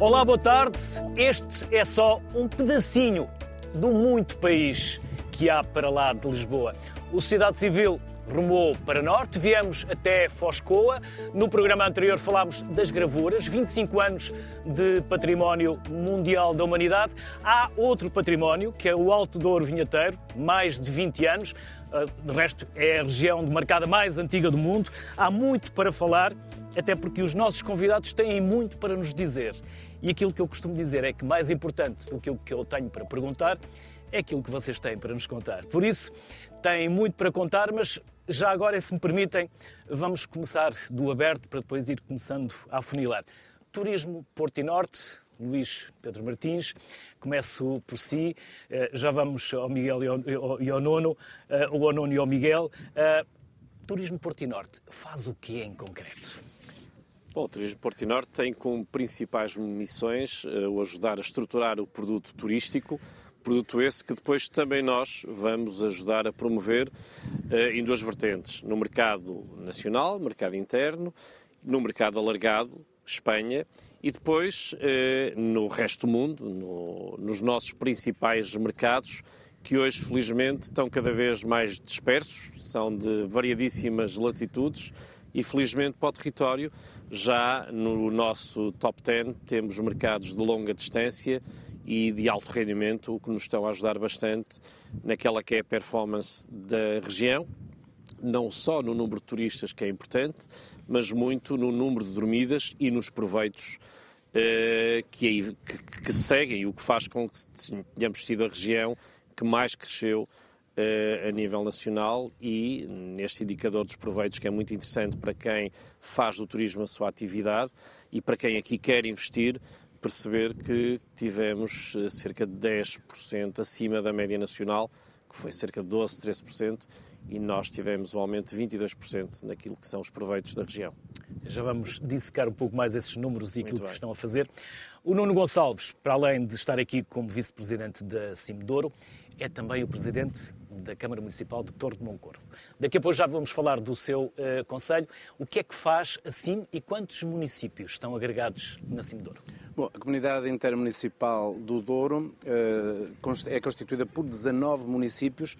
Olá, boa tarde. Este é só um pedacinho do muito país que há para lá de Lisboa. O Sociedade Civil rumou para norte, viemos até Foscoa. No programa anterior falámos das gravuras, 25 anos de património mundial da humanidade. Há outro património, que é o Alto Douro Vinheteiro, mais de 20 anos. Ah, de resto, é a região demarcada mais antiga do mundo. Há muito para falar, até porque os nossos convidados têm muito para nos dizer. E aquilo que eu costumo dizer é que mais importante do que o que eu tenho para perguntar é aquilo que vocês têm para nos contar. Por isso, têm muito para contar, mas já agora, se me permitem, vamos começar do aberto para depois ir começando a afunilar. Turismo Porto e Norte, Luís Pedro Martins. Começo por si, eh, já vamos ao Miguel e ao, Nono, eh, ou ao Nono e ao Miguel. Eh, Turismo Porto e Norte faz o que em concreto? Bom, o Turismo Porto Norte tem como principais missões o ajudar a estruturar o produto turístico, Produto esse que depois também nós vamos ajudar a promover eh, em duas vertentes: no mercado nacional, mercado interno, no mercado alargado, Espanha, e depois eh, no resto do mundo, no, nos nossos principais mercados, que hoje felizmente estão cada vez mais dispersos, são de variadíssimas latitudes e felizmente para o território já no nosso top 10 temos mercados de longa distância e de alto rendimento, o que nos estão a ajudar bastante naquela que é a performance da região, não só no número de turistas, que é importante, mas muito no número de dormidas e nos proveitos uh, que, que, que, seguem, o que faz com que tenhamos sido a região que mais cresceu a nível nacional e neste indicador dos proveitos, que é muito interessante para quem faz do turismo a sua atividade e para quem aqui quer investir, perceber que tivemos eh, cerca de 10% acima da média nacional, que foi cerca de 12, 13%, e nós tivemos um aumento de 22% naquilo que são os proveitos da região. Já vamos dissecar um pouco mais esses números e aquilo que estão a fazer. O Nuno Gonçalves, para além de estar aqui como vice-presidente da Cimedouro, é também o presidente da Câmara Municipal de Torre de Moncorvo. Daqui a pouco já vamos falar do seu uh, conselho. O que é que faz a CIM e quantos municípios estão agregados na Cimedouro? Bom, a comunidade intermunicipal do Douro uh, é constituída por 19 municípios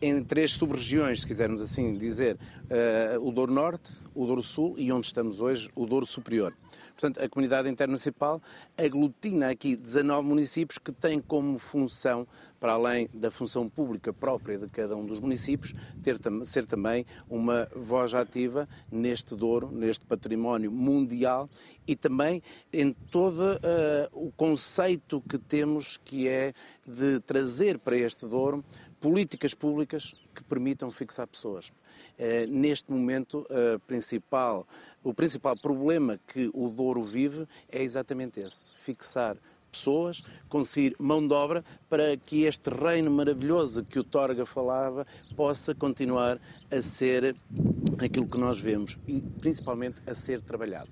em três sub-regiões, se quisermos assim dizer, uh, o Douro Norte, o Douro Sul e onde estamos hoje, o Douro Superior. Portanto, a comunidade intermunicipal aglutina aqui 19 municípios que têm como função para além da função pública própria de cada um dos municípios, ter, ser também uma voz ativa neste Douro, neste património mundial e também em todo uh, o conceito que temos que é de trazer para este Douro políticas públicas que permitam fixar pessoas. Uh, neste momento, uh, principal, o principal problema que o Douro vive é exatamente esse: fixar pessoas, conseguir mão de obra para que este reino maravilhoso que o Torga falava possa continuar a ser aquilo que nós vemos e principalmente a ser trabalhado.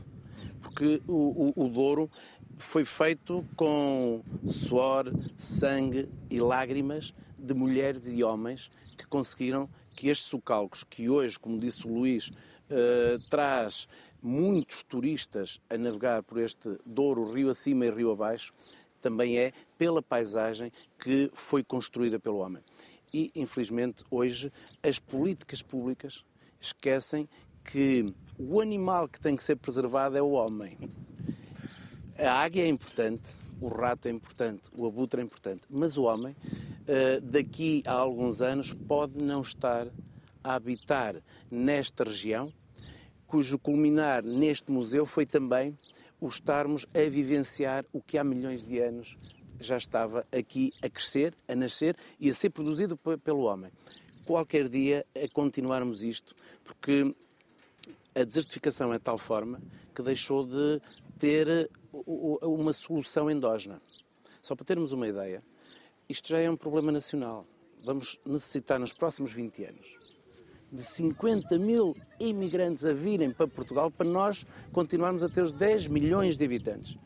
Porque o, o, o Douro foi feito com suor, sangue e lágrimas de mulheres e homens que conseguiram que estes socalcos, que hoje, como disse o Luís, uh, traz muitos turistas a navegar por este Douro, rio acima e rio abaixo, também é pela paisagem que foi construída pelo homem. E, infelizmente, hoje as políticas públicas esquecem que o animal que tem que ser preservado é o homem. A águia é importante, o rato é importante, o abutre é importante, mas o homem, eh, daqui a alguns anos, pode não estar a habitar nesta região cujo culminar neste museu foi também o estarmos a vivenciar o que há milhões de anos já estava aqui a crescer, a nascer e a ser produzido pelo homem. Qualquer dia a continuarmos isto, porque a desertificação é de tal forma que deixou de ter uma solução endógena. Só para termos uma ideia, isto já é um problema nacional. Vamos necessitar nos próximos 20 anos de 50 mil imigrantes a virem para Portugal para nós continuarmos a ter os 10 milhões de habitantes.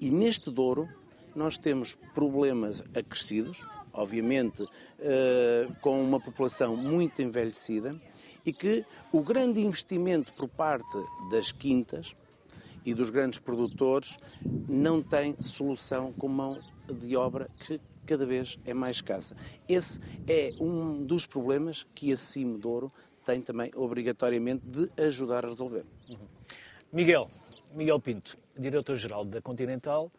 E neste Douro nós temos problemas acrescidos, obviamente eh, com uma população muito envelhecida, e que o grande investimento por parte das quintas e dos grandes produtores não tem solução com mão de obra que cada vez é mais escassa. Esse é um dos problemas que a Cimo Douro tem também obrigatoriamente de ajudar a resolver. Uhum. Miguel, Miguel Pinto, diretor-geral da Continental,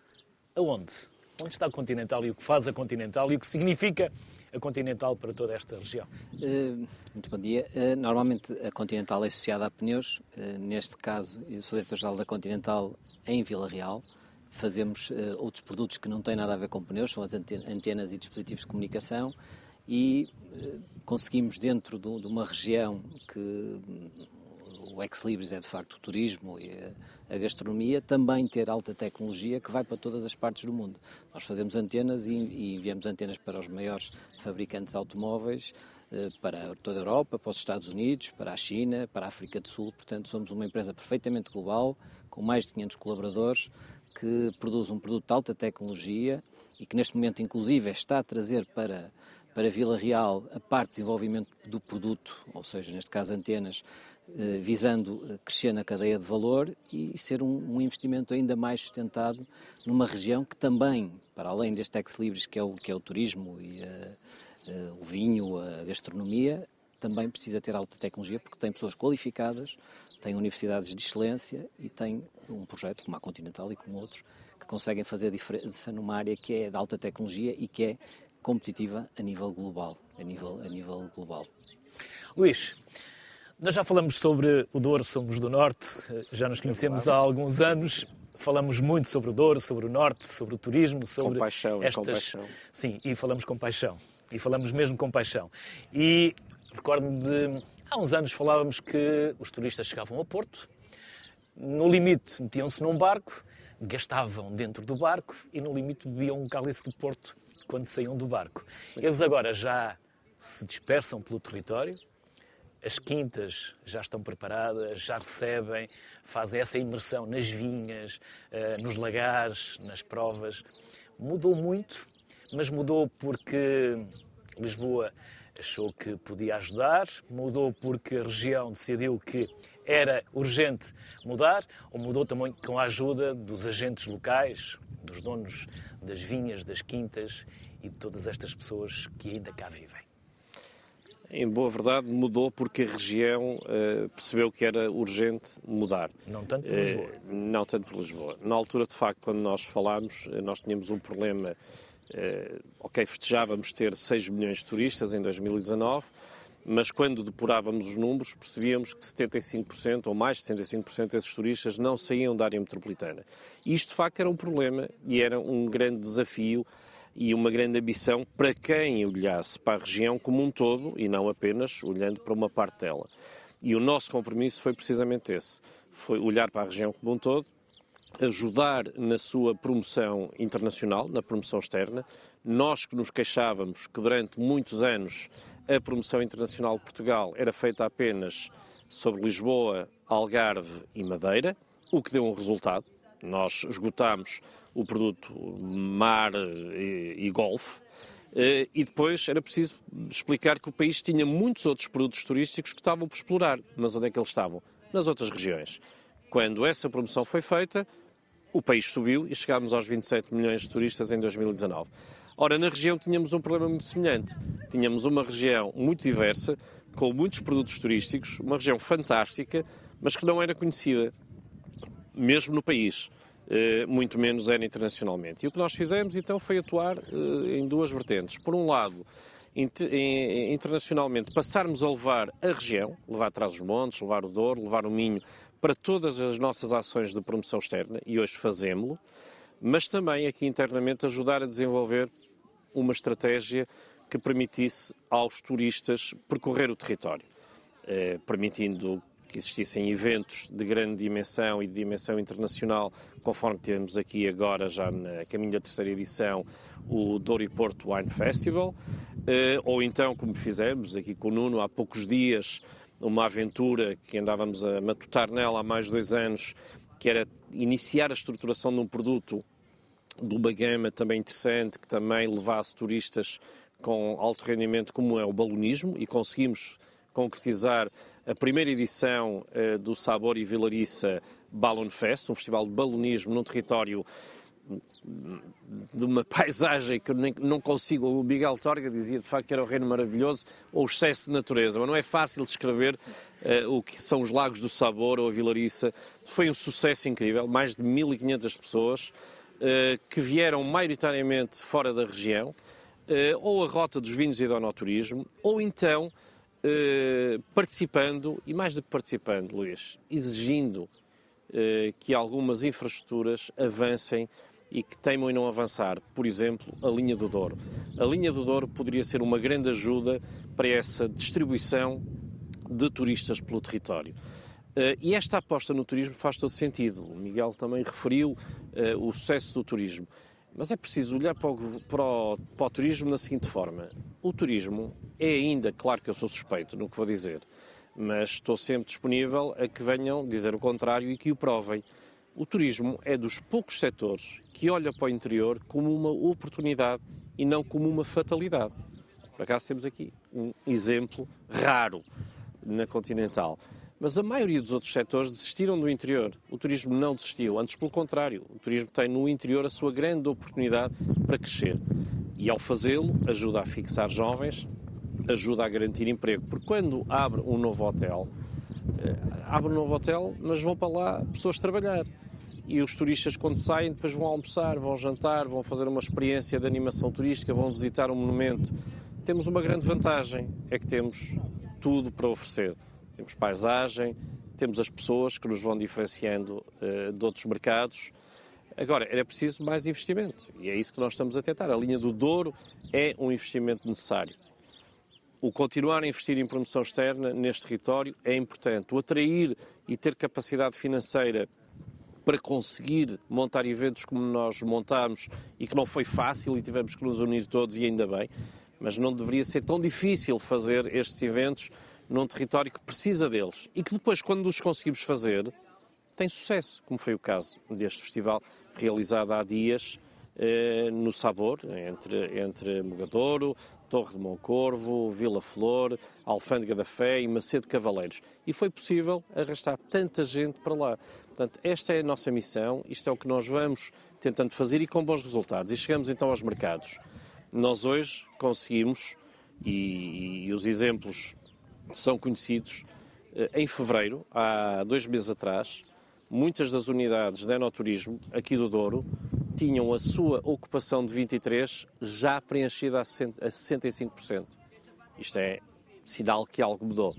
aonde? Onde está a Continental e o que faz a Continental e o que significa a Continental para toda esta região? Uh, muito bom dia. Uh, normalmente a Continental é associada a pneus. Uh, neste caso, eu sou diretor-geral da Continental em Vila Real. Fazemos outros produtos que não têm nada a ver com pneus, são as antenas e dispositivos de comunicação e conseguimos dentro de uma região que o ex-libris é de facto o turismo e a, gastronomia, também ter alta tecnologia que vai para todas as partes do mundo. Nós fazemos antenas e, e enviamos antenas para os maiores fabricantes automóveis, eh, para toda a Europa, para os Estados Unidos, para a China, para a África do Sul. Portanto, somos uma empresa perfeitamente global, com mais de 500 colaboradores, que produz um produto de alta tecnologia e que neste momento, inclusive, está a trazer para para Vila Real a parte de desenvolvimento do produto, ou seja, neste caso antenas, eh, visando eh, crescer na cadeia de valor e ser um, um, investimento ainda mais sustentado numa região que também, para além deste ex-libris que, é que é o turismo e uh, o vinho, a gastronomia, também precisa ter alta tecnologia porque tem pessoas qualificadas, tem universidades de excelência e tem um projeto como a Continental e como outros que conseguem fazer a diferença numa área que é de alta tecnologia e que é competitiva a nível global, a nível, a nível global. Luís, nós já falamos sobre o Douro, somos do Norte, já nos conhecemos há alguns anos. Falamos muito sobre o Douro, sobre o Norte, sobre o turismo, sobre paixão, estas... com paixão. Sim, e falamos com paixão. E falamos mesmo com paixão. E recordo-me de... Há uns anos falávamos que os turistas chegavam ao Porto, no limite metiam-se num barco, gastavam dentro do barco e no limite bebiam um cálice de Porto quando saíam do barco. Eles agora já se dispersam pelo território, as quintas já estão preparadas, já recebem, fazem essa imersão nas vinhas, eh, nos lagares, nas provas. Mudou muito, mas mudou porque Lisboa achou que podia ajudar, mudou porque a região decidiu que era urgente mudar, ou mudou também com a ajuda dos agentes locais, dos donos das vinhas, das quintas e de todas estas pessoas que ainda cá vivem. Em boa verdade, mudou porque a região uh, percebeu que era urgente mudar. Não tanto por Lisboa. Uh, não tanto por Lisboa. Na altura, de facto, quando nós falámos, uh, nós tínhamos um problema. Ok, festejávamos ter 6 milhões de turistas em 2019, mas quando depurávamos os números, percebíamos que 75% ou mais de 75% desses turistas não saíam da área metropolitana. E isto, de facto, era um problema e era um grande desafio e uma grande ambição para quem olhasse para a região como um todo e não apenas olhando para uma parte dela. E o nosso compromisso foi precisamente esse: foi olhar para a região como um todo, ajudar na sua promoção internacional, na promoção externa. Nós que nos queixávamos que durante muitos anos a promoção internacional de Portugal era feita apenas sobre Lisboa, Algarve e Madeira, o que deu um resultado. Nós esgotámos o produto mar e, e golfe. Eh, e depois era preciso explicar que o país tinha muitos outros produtos turísticos que estavam por explorar. Mas onde é que eles estavam? Nas outras regiões. Quando essa promoção foi feita, o país subiu e chegámos aos 27 milhões de turistas em 2019. Ora, na região tínhamos um problema muito semelhante. Tínhamos uma região muito diversa, com muitos produtos turísticos, uma região fantástica, mas que não era conhecida, mesmo no país. Eh, muito menos era internacionalmente. E o que nós fizemos então foi atuar eh, em duas vertentes. Por um lado, internacionalmente, passarmos a levar a região, levar atrás os montes, levar o Douro, levar o Minho, para todas as nossas ações de promoção externa, e hoje fazemos-lo, mas também aqui internamente ajudar a desenvolver uma estratégia que permitisse aos turistas percorrer o território, eh, permitindo que existissem eventos de grande dimensão e de dimensão internacional, conforme temos aqui agora, já na caminho da terceira edição, o Douro e Porto Wine Festival, eh, ou então, como fizemos aqui com o Nuno há poucos dias, uma aventura que andávamos a matutar nela há mais de dois anos, que era iniciar a estruturação de um produto de uma gama também interessante, que também levasse turistas com alto rendimento, como é o balonismo, e conseguimos concretizar a primeira edição uh, do Sabor e Vilariça Balloon Fest, um festival de balonismo num território de uma paisagem que eu nem, não consigo. O Miguel Torga dizia de facto que era o reino maravilhoso ou o excesso de natureza, mas não é fácil descrever uh, o que são os Lagos do Sabor ou a Vilariça. Foi um sucesso incrível, mais de 1.500 pessoas uh, que vieram maioritariamente fora da região, uh, ou a rota dos vinhos e do anoturismo, ou então participando, e mais do que participando, Luís, exigindo que algumas infraestruturas avancem e que teimam em não avançar. Por exemplo, a linha do Douro. A linha do Douro poderia ser uma grande ajuda para essa distribuição de turistas pelo território. Uh, e esta aposta no turismo faz todo sentido. O Miguel também referiu uh, o sucesso do turismo. Mas é preciso olhar para o, para, o, para o, turismo da seguinte forma: o turismo é ainda, claro que eu sou suspeito no que vou dizer, mas estou sempre disponível a que venham dizer o contrário e que o provem. O turismo é dos poucos setores que olha para o interior como uma oportunidade e não como uma fatalidade. Por acaso temos aqui um exemplo raro na Continental. Mas a maioria dos outros setores desistiram do interior. O turismo não desistiu, antes pelo contrário. O turismo tem no interior a sua grande oportunidade para crescer. E ao fazê-lo, ajuda a fixar jovens, ajuda a garantir emprego. Porque quando abre um novo hotel, eh, abre um novo hotel, mas vão para lá pessoas trabalhar e os turistas, quando saem, depois vão almoçar, vão jantar, vão fazer uma experiência de animação turística, vão visitar um monumento. Temos uma grande vantagem, é que temos tudo para oferecer. Temos paisagem, temos as pessoas que nos vão diferenciando uh, de outros mercados. Agora, era preciso mais investimento e é isso que nós estamos a tentar. A linha do Douro é um investimento necessário. O continuar a investir em promoção externa neste território é importante. O atrair e ter capacidade financeira para conseguir montar eventos como nós montámos e que não foi fácil e tivemos que nos unir todos e ainda bem, mas não deveria ser tão difícil fazer estes eventos num território que precisa deles e que depois, quando os conseguimos fazer, tem sucesso, como foi o caso deste festival realizado há dias eh, no Sabor, entre, entre Mogadouro, Torre de Moncorvo, Vila Flor, Alfândega da Fé e Macedo Cavaleiros. E foi possível arrastar tanta gente para lá. Portanto, esta é a nossa missão, isto é o que nós vamos tentando fazer e com bons resultados. E chegamos então aos mercados. Nós hoje conseguimos, e, e os exemplos são conhecidos, eh, em fevereiro, há dois meses atrás, muitas das unidades de enoturismo aqui do Douro tinham a sua ocupação de 23 já preenchida a 65%. Isto é sinal que algo mudou.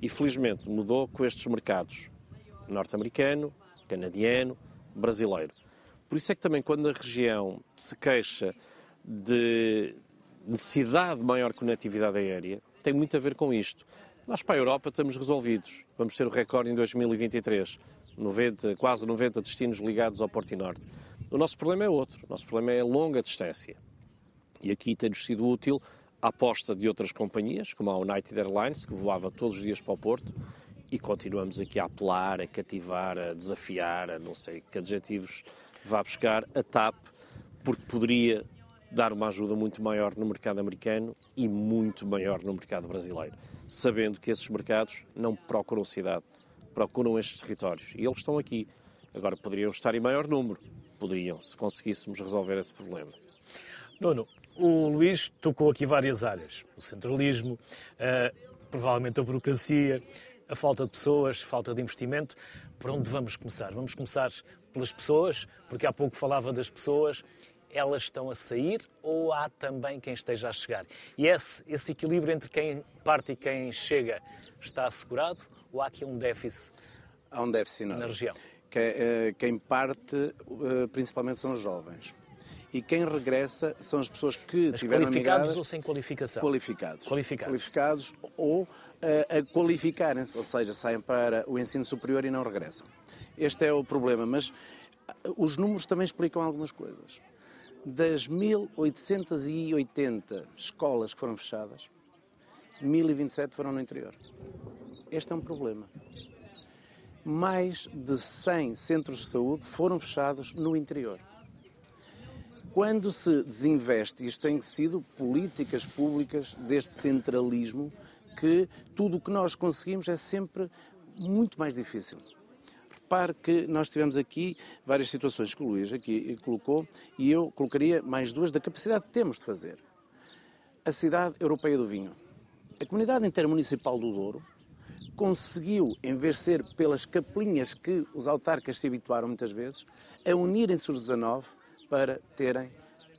E felizmente mudou com estes mercados norte-americano, canadiano, brasileiro. Por isso é que também quando a região se queixa de necessidade de maior conectividade aérea, tem muito a ver com isto. Nós para a Europa estamos resolvidos. Vamos ter o recorde em 2023. 90, quase 90 destinos ligados ao Porto e Norte. O nosso problema é outro. O nosso problema é a longa distância. E aqui tem-nos sido útil a aposta de outras companhias, como a United Airlines, que voava todos os dias para o Porto, e continuamos aqui a apelar, a cativar, a desafiar, a não sei que adjetivos vá buscar, a TAP, porque poderia dar uma ajuda muito maior no mercado americano e muito maior no mercado brasileiro, sabendo que esses mercados não procuram cidade, procuram estes territórios e eles estão aqui. Agora poderiam estar em maior número, poderiam, se conseguíssemos resolver esse problema. Nuno, o Luís tocou aqui várias áreas: o centralismo, uh, provavelmente a burocracia, a falta de pessoas, falta de investimento. Por onde vamos começar? Vamos começar pelas pessoas, porque há pouco falava das pessoas. Elas estão a sair ou há também quem esteja a chegar? E esse, esse equilíbrio entre quem parte e quem chega está assegurado ou há aqui um déficit, há um déficit na região? Eh, quem parte eh, principalmente são os jovens. E quem regressa são as pessoas que Mas tiveram qualificados ou sem qualificação? Qualificados. Qualificados. Qualificados ou a, a qualificarem-se, ou seja, saem para o ensino superior e não regressam. Este é o problema, mas os números também explicam algumas coisas. Das 1880 escolas que foram fechadas, 1027 foram no interior. Este é um problema. Mais de 100 centros de saúde foram fechados no interior. Quando se desinveste, isto tem sido políticas públicas deste centralismo, que tudo o que nós conseguimos é sempre muito mais difícil. repare que nós tivemos aqui várias situações que o Luís aqui colocou e eu colocaria mais duas da capacidade que temos de fazer. A cidade europeia do vinho. A comunidade intermunicipal do Douro conseguiu, em vez de ser pelas capelinhas que os autarcas se habituaram muitas vezes, a unirem-se os 19 para terem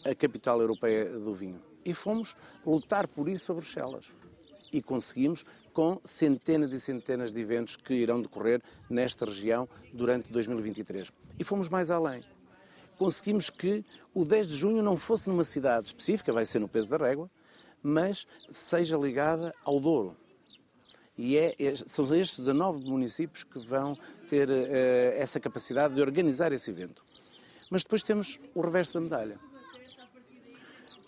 a capital europeia do vinho. E fomos lutar por isso a Bruxelas. E conseguimos com centenas e centenas de eventos que irão decorrer nesta região durante 2023. E fomos mais além. Conseguimos que o 10 de junho não fosse numa cidade específica, vai ser no peso da régua, mas seja ligada ao Douro. E é, são estes 19 municípios que vão ter uh, essa capacidade de organizar esse evento. Mas depois temos o reverso da medalha.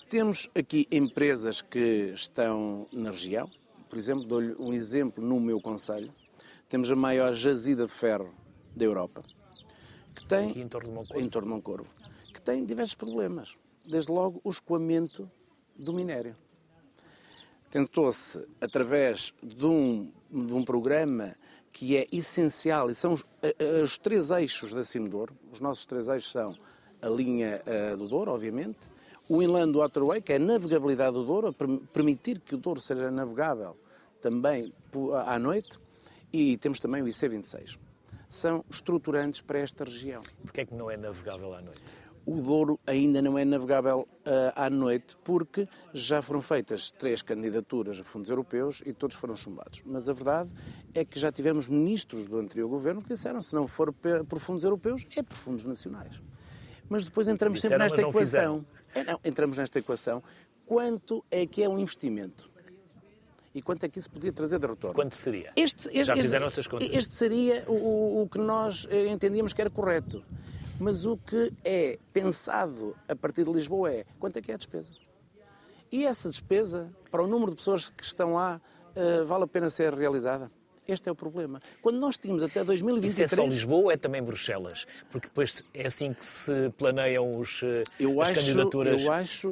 Temos aqui empresas que estão na região, por exemplo, dou-lhe um exemplo no meu conselho. Temos a maior jazida de ferro da Europa, que tem aqui em torno de Moncorvo, torno de Moncorvo que tem diversos problemas. Desde logo o escoamento do minério. Tentou-se, através de um, de um programa que é essencial, e são os, os três eixos da Cimedouro, os nossos três eixos são a linha uh, do Douro, obviamente, o Inland Waterway, que é a navegabilidade do Douro, permitir que o Douro seja navegável também à noite, e temos também o IC26. São estruturantes para esta região. Porquê é que não é navegável à noite? O Douro ainda não é navegável uh, à noite porque já foram feitas três candidaturas a fundos europeus e todos foram chumbados. Mas a verdade é que já tivemos ministros do anterior governo que disseram se não for por fundos europeus, é por fundos nacionais. Mas depois entramos disseram, sempre nesta equação. Fizeram. É, não, entramos nesta equação. Quanto é que é um investimento? E quanto é que isso podia trazer de retorno? Quanto seria? Este, este, Já fizeram essas contas? Este seria o, o que nós eh, entendíamos que era correto. Mas o que é pensado a partir de Lisboa é quanto é que é a despesa? E essa despesa, para o número de pessoas que estão lá, uh, vale a pena ser realizada? Este é o problema. Quando nós tínhamos até 2023... Isso é só Lisboa ou é também Bruxelas? Porque depois é assim que se planeiam os, eh, eu as acho, candidaturas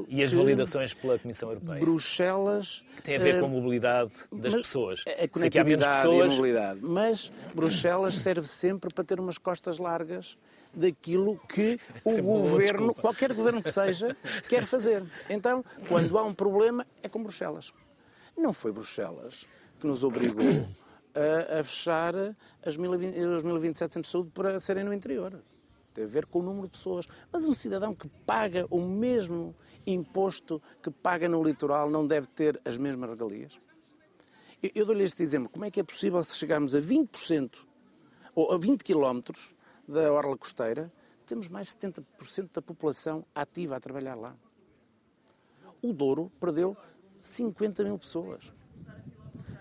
e as validações pela Comissão Europeia. Bruxelas... Que tem a ver com a eh, mobilidade das pessoas. A conectividade pessoas... e a mobilidade. Mas Bruxelas serve sempre para ter umas costas largas daquilo que o Sempre governo, qualquer governo que seja, quer fazer. Então, quando há um problema, é com Bruxelas. Não foi Bruxelas que nos obrigou a, a fechar as 1027 centros de saúde para serem no interior. Tem a ver com o número de pessoas. Mas um cidadão que paga o mesmo imposto que paga no litoral não deve ter as mesmas regalias? Eu, eu dou-lhe este exemplo. Como é que é possível se chegarmos a 20% ou a 20 km da orla costeira, temos mais de 70% da população ativa a trabalhar lá? O Douro perdeu 50 mil pessoas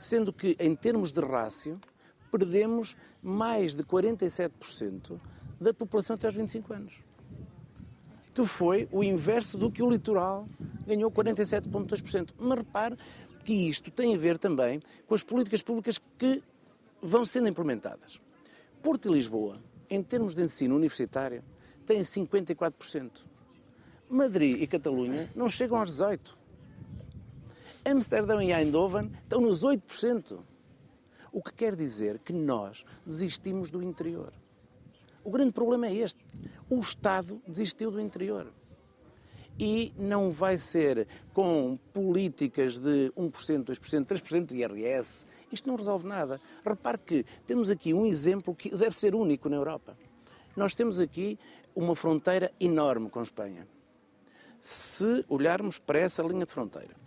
sendo que, em termos de rácio, perdemos mais de 47% da população até aos 25 anos. Que foi o inverso do que o litoral ganhou 47,2%. Mas repare que isto tem a ver também com as políticas públicas que vão sendo implementadas. Porto e Lisboa, em termos de ensino universitário, têm 54%. Madrid e Catalunha não chegam aos 18%. Amsterdão e Eindhoven estão nos 8%. O que quer dizer que nós desistimos do interior. O grande problema é este. O Estado desistiu do interior. E não vai ser com políticas de 1%, 2%, 3% de IRS. Isto não resolve nada. Repare que temos aqui um exemplo que deve ser único na Europa. Nós temos aqui uma fronteira enorme com Espanha. Se olharmos para essa linha de fronteira,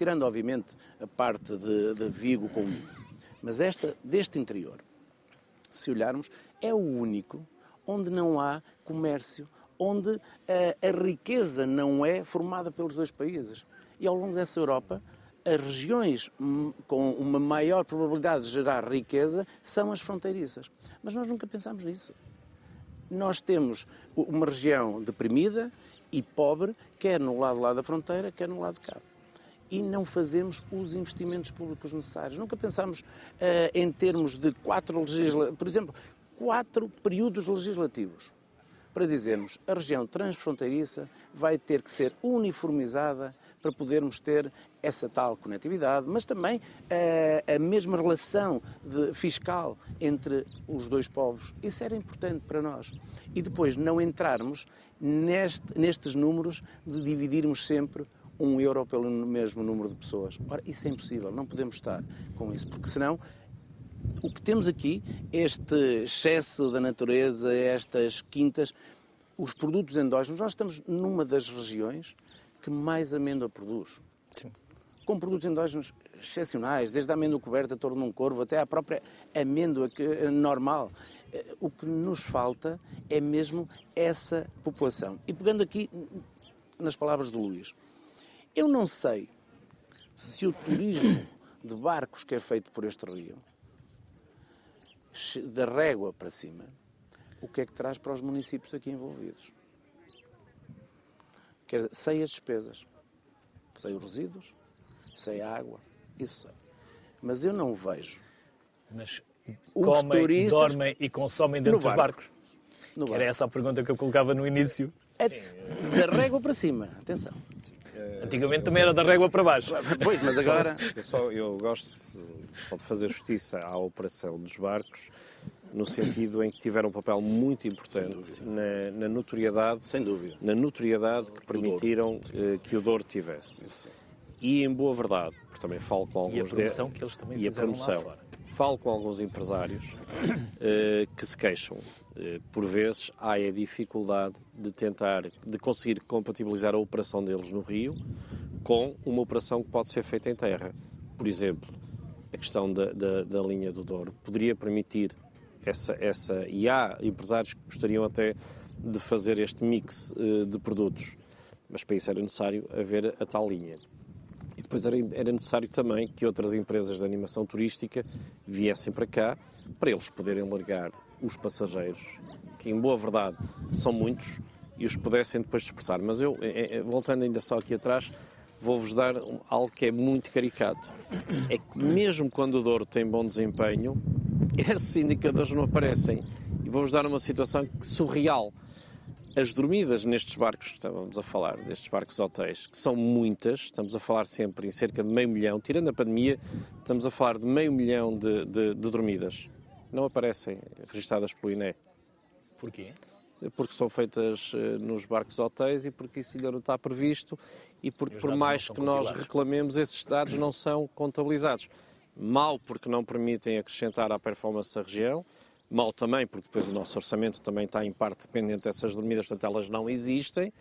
tirando obviamente a parte de, de Vigo com mas esta deste interior, se olharmos, é o único onde não há comércio, onde a, a riqueza não é formada pelos dois países. E ao longo dessa Europa, as regiões com uma maior probabilidade de gerar riqueza são as fronteiriças. Mas nós nunca pensamos nisso. Nós temos uma região deprimida e pobre, quer no lado lá da fronteira, quer no lado de cá e não fazemos os investimentos públicos necessários. Nunca pensamos uh, em termos de quatro legislativos, por exemplo, quatro períodos legislativos para dizermos a região transfronteiriça vai ter que ser uniformizada para podermos ter essa tal conectividade, mas também uh, a mesma relação de, fiscal entre os dois povos. Isso era importante para nós. E depois não entrarmos neste, nestes números de dividirmos sempre um euro pelo mesmo número de pessoas. Ora, isso é impossível, não podemos estar com isso, porque senão o que temos aqui, este excesso da natureza, estas quintas, os produtos endógenos, nós estamos numa das regiões que mais amêndoa produz. Sim. Com produtos endógenos excepcionais, desde a amêndoa coberta, torno de um corvo, até a própria amêndoa que, normal. O que nos falta é mesmo essa população. E pegando aqui nas palavras do Luís, eu não sei se o turismo de barcos que é feito por este rio da régua para cima, o que é que traz para os municípios aqui envolvidos? Quer dizer, sei as despesas, sei os resíduos, sei a água, isso sei. Mas eu não vejo. Mas os comem, turistas dormem e consomem dentro dos barcos? No barco. Era essa a pergunta que eu colocava no início. É da régua para cima, atenção. Antigamente também era da régua para baixo. Pois, mas agora. Eu, só, eu gosto só de fazer justiça à operação dos barcos, no sentido em que tiveram um papel muito importante na, na, notoriedade, Sem dúvida. na notoriedade que permitiram eh, que o Douro tivesse. Isso. E em boa verdade, porque também falo com alguns e a promoção de... que eles também e a promoção. Falo com alguns empresários uh, que se queixam. Uh, por vezes há a dificuldade de tentar, de conseguir compatibilizar a operação deles no Rio com uma operação que pode ser feita em terra. Por exemplo, a questão da, da, da linha do Douro poderia permitir essa, essa. E há empresários que gostariam até de fazer este mix uh, de produtos, mas para isso era necessário haver a tal linha. E depois era, era necessário também que outras empresas de animação turística viessem para cá para eles poderem largar os passageiros, que em boa verdade são muitos, e os pudessem depois dispersar. Mas eu, voltando ainda só aqui atrás, vou-vos dar algo que é muito caricato. É que mesmo quando o Douro tem bom desempenho, esses indicadores não aparecem. E vou-vos dar uma situação surreal. As dormidas nestes barcos que estávamos a falar, destes barcos hotéis, que são muitas, estamos a falar sempre em cerca de meio milhão, tirando a pandemia, estamos a falar de meio milhão de, de, de dormidas. Não aparecem registadas pelo INE. Porquê? Porque são feitas eh, nos barcos hotéis e porque isso ainda não está previsto e porque, e por mais que nós reclamemos, esses dados não são contabilizados. Mal porque não permitem acrescentar à performance da região, mal também porque depois o nosso orçamento também está em parte dependente dessas dormidas, portanto elas não existem.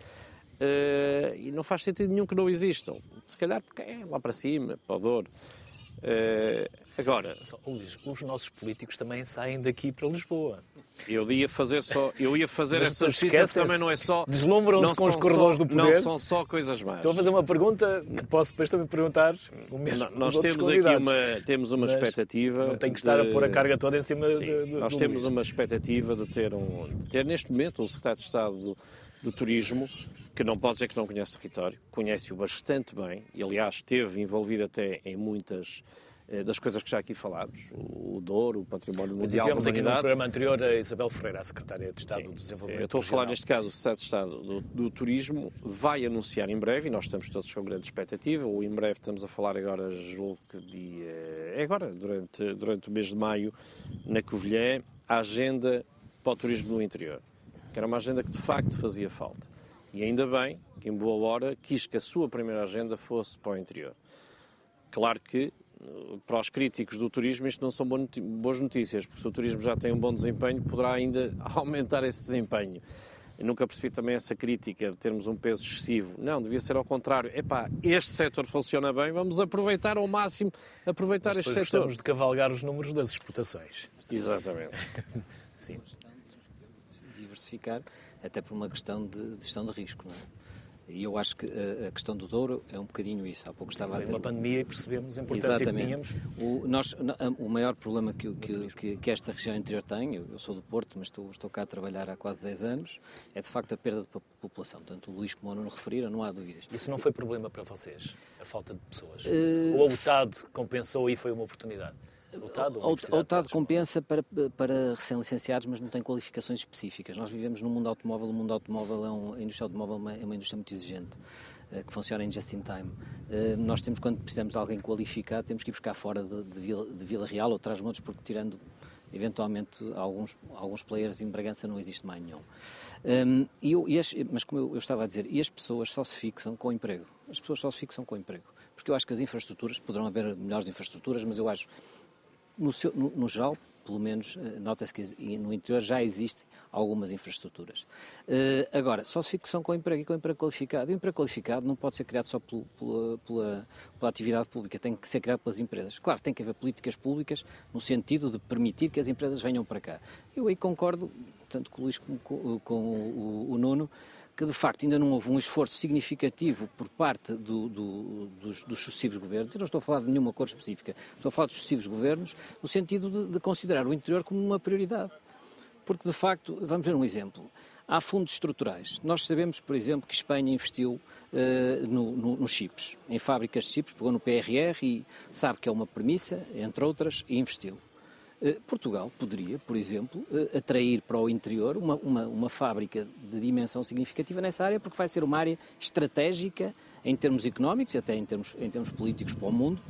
Uh, e não faz sentido nenhum que não existam. Se calhar porque é lá para cima, para o Douro. Uh, agora, Luís, os nossos políticos também saem daqui para Lisboa. Eu ia fazer só, eu ia fazer essa justiça também não é só. Deslumbram-se com os corredores só, do poder. Não são só coisas más. Estou a fazer uma pergunta que posso depois também perguntar o mesmo. Nós temos aqui uma, temos uma expectativa. Não tem que estar de... a pôr a carga toda em cima Sim, de, de, Nós temos uma expectativa de ter, um, de ter neste momento um secretário de Estado do, do Turismo que não pode dizer que não conhece o território, conhece-o bastante bem, e aliás esteve envolvido até em muitas eh, das coisas que já aqui falámos, o Douro, o património mundial tivemos aqui no programa anterior a Isabel Ferreira, a Secretária de Estado Sim. do Desenvolvimento Eu estou a falar neste caso, o Secretário de Estado do, do, Turismo vai anunciar em breve, e nós estamos todos com grande expectativa, ou em breve estamos a falar agora, julgo que dia... é agora, durante, durante o mês de maio, na Covilhã, a agenda para o turismo no interior, que era uma agenda que de facto fazia falta. E ainda bem que, em boa hora, quis que a sua primeira agenda fosse para o interior. Claro que para os críticos do turismo isto não são boas notícias, porque se o turismo já tem um bom desempenho, poderá ainda aumentar esse desempenho. Eu nunca percebi também essa crítica de termos um peso excessivo. Não, devia ser ao contrário. Epá, este setor funciona bem, vamos aproveitar ao máximo, aproveitar este setor. Gostamos de cavalgar os números das exportações. Exatamente. Sim. Diversificar, até por uma questão de gestão de risco, não é? E eu acho que a questão do Douro é um bocadinho isso. Há pouco estava a dizer. uma pandemia e percebemos a importância Exatamente. que tínhamos. O, nós, o maior problema que, que, que, esta região interior tem, eu, eu, sou do Porto, mas estou, estou cá a trabalhar há quase 10 anos, é de facto a perda de população. Tanto o Luís como o Nuno referiram, não há dúvidas. Isso não foi problema para vocês, a falta de pessoas? Uh... Ou a UTAD compensou e foi uma oportunidade? O TAD compensa para, para recém-licenciados, mas não tem qualificações específicas. Nós vivemos no mundo automóvel, o mundo automóvel é um, a indústria automóvel é uma indústria muito exigente. que funciona em just in time. Nós temos, quando precisamos de alguém qualificado, temos que ir buscar fora de, de, Vila, de Vila Real ou Trás-Montes, porque tirando eventualmente alguns, alguns players em Bragança não existe mais nenhum. Um, e eu, e as, mas como eu, eu, estava a dizer, e as pessoas só se fixam com emprego. As pessoas só se fixam com emprego. Porque eu acho que as infraestruturas, poderão haver melhores infraestruturas, mas eu acho, no, seu, no, no geral, pelo menos, eh, nota-se que no interior já existem algumas infraestruturas. Uh, agora, só se fixam com emprego e com emprego qualificado. O emprego qualificado não pode ser criado só pela, pela, pela, atividade pública, tem que ser criado pelas empresas. Claro, tem que haver políticas públicas no sentido de permitir que as empresas venham para cá. Eu aí concordo, tanto com o Luís como com, com o, o, o Nuno, que de facto ainda não houve um esforço significativo por parte do, do, dos, dos, sucessivos governos, eu não estou a falar de nenhuma cor específica, estou a falar dos sucessivos governos, no sentido de, de considerar o interior como uma prioridade. Porque de facto, vamos ver um exemplo. Há fundos estruturais. Nós sabemos, por exemplo, que Espanha investiu uh, no, no, nos chips, em fábricas de chips, pegou no PRR e sabe que é uma premissa, entre outras, e investiu. Eh, Portugal poderia, por exemplo, eh, atrair para o interior uma, uma, uma, fábrica de dimensão significativa nessa área, porque vai ser uma área estratégica em termos económicos e até em termos, em termos políticos para o mundo.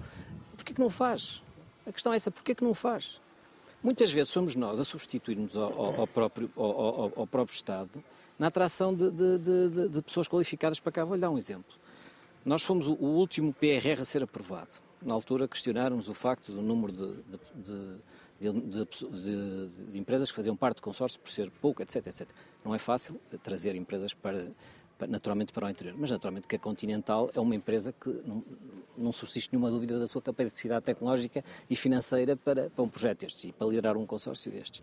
Porquê que não faz? A questão é essa, porquê que não faz? Muitas vezes somos nós a substituir-nos ao, ao, próprio, ao, ao, próprio Estado na atração de, de, de, de, pessoas qualificadas para cá. Vou-lhe dar um exemplo. Nós fomos o, último PRR a ser aprovado. Na altura questionaram-nos o facto do número de de, de, de, empresas que faziam parte do consórcio por ser pouco, etc, etc. Não é fácil trazer empresas para, para, naturalmente para o interior, mas naturalmente que a Continental é uma empresa que não, não subsiste nenhuma dúvida da sua capacidade tecnológica e financeira para, para um projeto destes e para liderar um consórcio destes.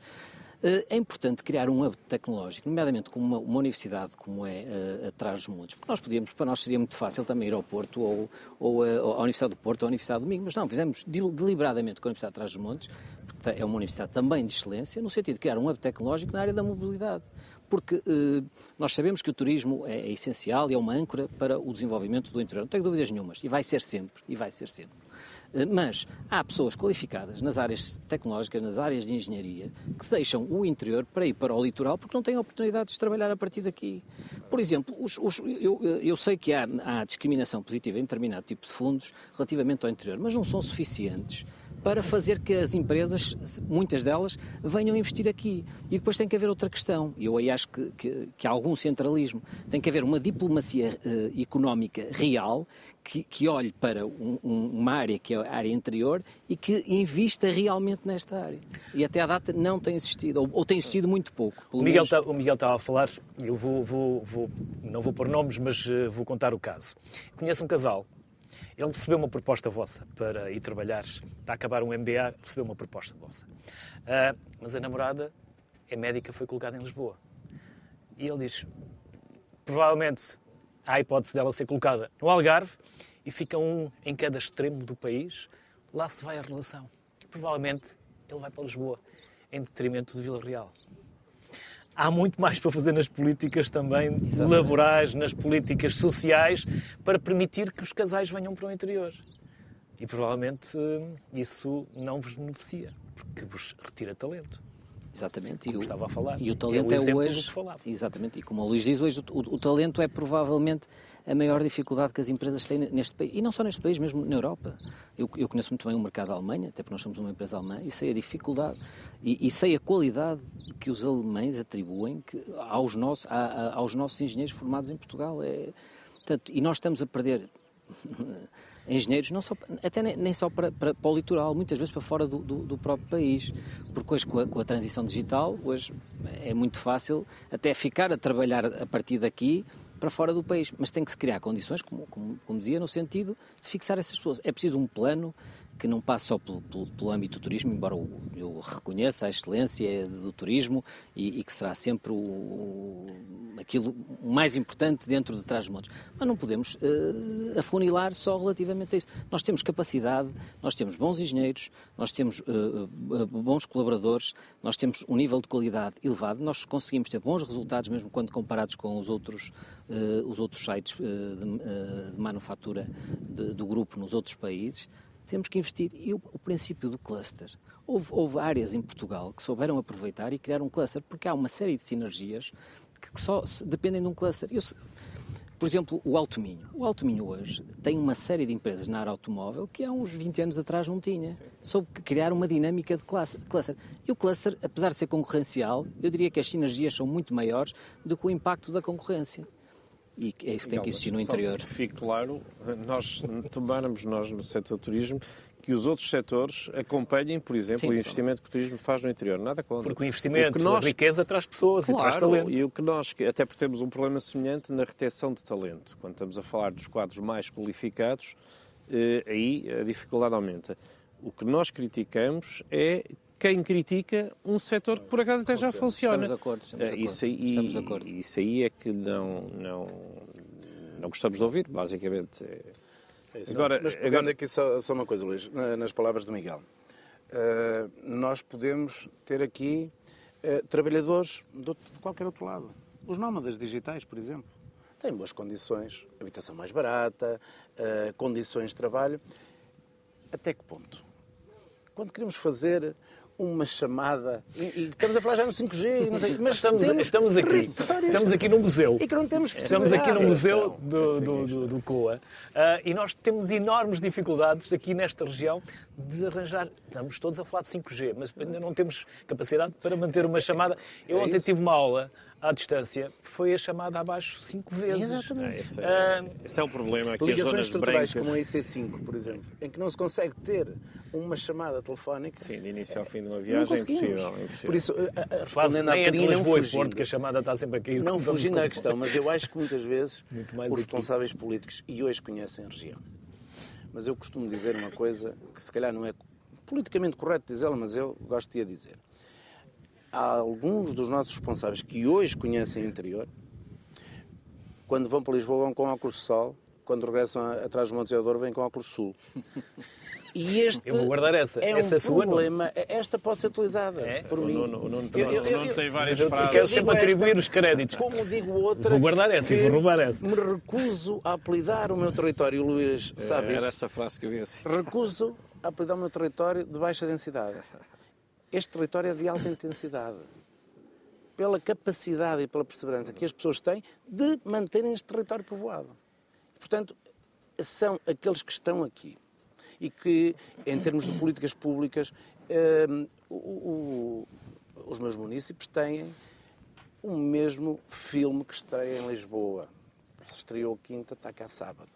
Eh, é importante criar um hub tecnológico, nomeadamente com uma, uma universidade como é uh, atrás dos montes, porque nós podíamos, para nós seria muito fácil também ir ao Porto ou, ou, uh, ou à Universidade do Porto ou à Universidade do Minho, mas não, fizemos deliberadamente com a Universidade atrás dos montes, é uma universidade também de excelência, no sentido de criar um hub tecnológico na área da mobilidade porque eh, nós sabemos que o turismo é, é, essencial e é uma âncora para o desenvolvimento do interior. Não tenho dúvidas nenhumas, e vai ser sempre, e vai ser sempre. Eh, mas há pessoas qualificadas nas áreas tecnológicas, nas áreas de engenharia, que deixam o interior para ir para o litoral porque não têm oportunidades de trabalhar a partir daqui. Por exemplo, os, os, eu, eu, sei que há, há discriminação positiva em determinado tipo de fundos relativamente ao interior, mas não são suficientes para fazer que as empresas, muitas delas, venham investir aqui. E depois tem que haver outra questão, e eu aí acho que, que, que há algum centralismo, tem que haver uma diplomacia uh, económica real que, que, olhe para um, um, uma área que é a área interior e que invista realmente nesta área. E até à data não tem existido, ou, ou tem existido muito pouco. O Miguel, menos... tá, o Miguel estava a falar, eu vou, vou, vou, não vou pôr nomes, mas uh, vou contar o caso. Conheço um casal ele recebeu uma proposta vossa para ir trabalhar, está a acabar um MBA, recebeu uma proposta vossa. Uh, mas a namorada é médica, foi colocada em Lisboa. E ele diz: provavelmente há a hipótese dela ser colocada no Algarve e fica um em cada extremo do país, lá se vai a relação. Provavelmente ele vai para Lisboa, em detrimento de Vila Real há muito mais para fazer nas políticas também Exatamente. laborais, nas políticas sociais, para permitir que os casais venham para o interior. E provavelmente eh, isso não vos beneficia, porque vos retira talento. Exatamente. Como e o, estava a falar. E o talento é, o é hoje. Exatamente. E como o Luís diz hoje, o, o, o talento é provavelmente a maior dificuldade que as empresas têm neste país, e não só neste país, mesmo na Europa. Eu, eu conheço muito bem o mercado da Alemanha, até porque nós somos uma empresa alemã, e sei a dificuldade e, e sei a qualidade que os alemães atribuem que, aos, nossos, a, a, aos nossos engenheiros formados em Portugal. É, portanto, e nós estamos a perder engenheiros, não só, até nem, só para, para, para, o litoral, muitas vezes para fora do, do, do próprio país. Porque hoje, com a, com a, transição digital, hoje é muito fácil até ficar a trabalhar a partir daqui para fora do país. Mas tem que se criar condições, como, como, como dizia, no sentido de fixar essas pessoas. É preciso um plano que não passa só pelo, pelo, pelo, âmbito do turismo, embora eu reconheça a excelência do turismo e, e que será sempre o, aquilo mais importante dentro de Trás-os-Montes. Mas não podemos uh, afunilar só relativamente a isso. Nós temos capacidade, nós temos bons engenheiros, nós temos uh, bons colaboradores, nós temos um nível de qualidade elevado, nós conseguimos ter bons resultados mesmo quando comparados com os outros, os outros sites de, de manufatura de, do grupo nos outros países temos que investir. E o, o princípio do cluster. Houve, houve, áreas em Portugal que souberam aproveitar e criar um cluster, porque há uma série de sinergias que, que só dependem de um cluster. Eu, Por exemplo, o Alto Minho. O Alto Minho hoje tem uma série de empresas na área automóvel que há uns 20 anos atrás não tinha. Soube criar uma dinâmica de cluster. E o cluster, apesar de ser concorrencial, eu diria que as sinergias são muito maiores do que o impacto da concorrência. E é isso que tem que existir no interior. Fique claro, nós tomáramos nós no setor do turismo que os outros setores acompanhem, por exemplo, Sim, o investimento que o turismo faz no interior. Nada contra. Porque o investimento, o nós... a riqueza traz pessoas claro, e traz talento. E o que nós, até porque temos um problema semelhante na retenção de talento. Quando estamos a falar dos quadros mais qualificados, eh, aí a dificuldade aumenta. O que nós criticamos é quem critica um setor que por acaso até já funciona. Estamos de acordo. Estamos de acordo. Isso, aí, estamos de acordo. isso aí é que não, não, não gostamos de ouvir, basicamente. É agora, Mas pegando agora... aqui só, só, uma coisa, Luís, nas palavras do Miguel. Uh, nós podemos ter aqui uh, trabalhadores de, de qualquer outro lado. Os nómadas digitais, por exemplo. Têm boas condições, habitação mais barata, uh, condições de trabalho. Até que ponto? Quando queremos fazer uma chamada. E, e, estamos a falar já no 5G, sei, mas estamos, estamos aqui. Estamos aqui no museu. E que não temos Estamos aqui no museu do, do, do, do COA. Uh, e nós temos enormes dificuldades aqui nesta região de arranjar. Estamos todos a falar de 5G, mas ainda não temos capacidade para manter uma chamada. Eu é ontem tive uma aula à distância, foi a chamada abaixo cinco vezes. Exatamente. esse, é, uh, esse é o problema aqui, as zonas estruturais brancas. como a IC5, por exemplo, em que não se consegue ter uma chamada telefónica. Sim, de início ao fim de uma viagem é impossível, é impossível. Por isso, respondendo à Catarina, não fugindo, Porto, que a chamada está sempre a cair. Não fugindo à questão, mas eu acho que muitas vezes os responsáveis aqui. políticos, e hoje conhecem a região, mas eu costumo dizer uma coisa que se calhar não é politicamente correto dizê-la, mas eu gosto de a dizer alguns dos nossos responsáveis que hoje conhecem o interior, quando vão para Lisboa vão com óculos de sol, quando regressam atrás do Monte Douro vêm com óculos de sul. E este eu vou guardar essa. É essa um é sua problema. Não. Esta pode ser utilizada é? por mim. O Nuno, tem várias eu, frases. Quero sempre atribuir esta, os créditos. Como digo outra. Vou guardar essa e vou roubar essa. Me recuso a apelidar o meu território, Luís sabe Era essa frase que eu vi assim. Recuso a apelidar o meu território de baixa densidade. Este território é de alta intensidade. Pela capacidade e pela perseverança que as pessoas têm de manterem este território povoado. Portanto, são aqueles que estão aqui e que, em termos de políticas públicas, eh, o, o, os meus municípios têm o mesmo filme que estreia em Lisboa. Se estreou quinta, está cá sábado.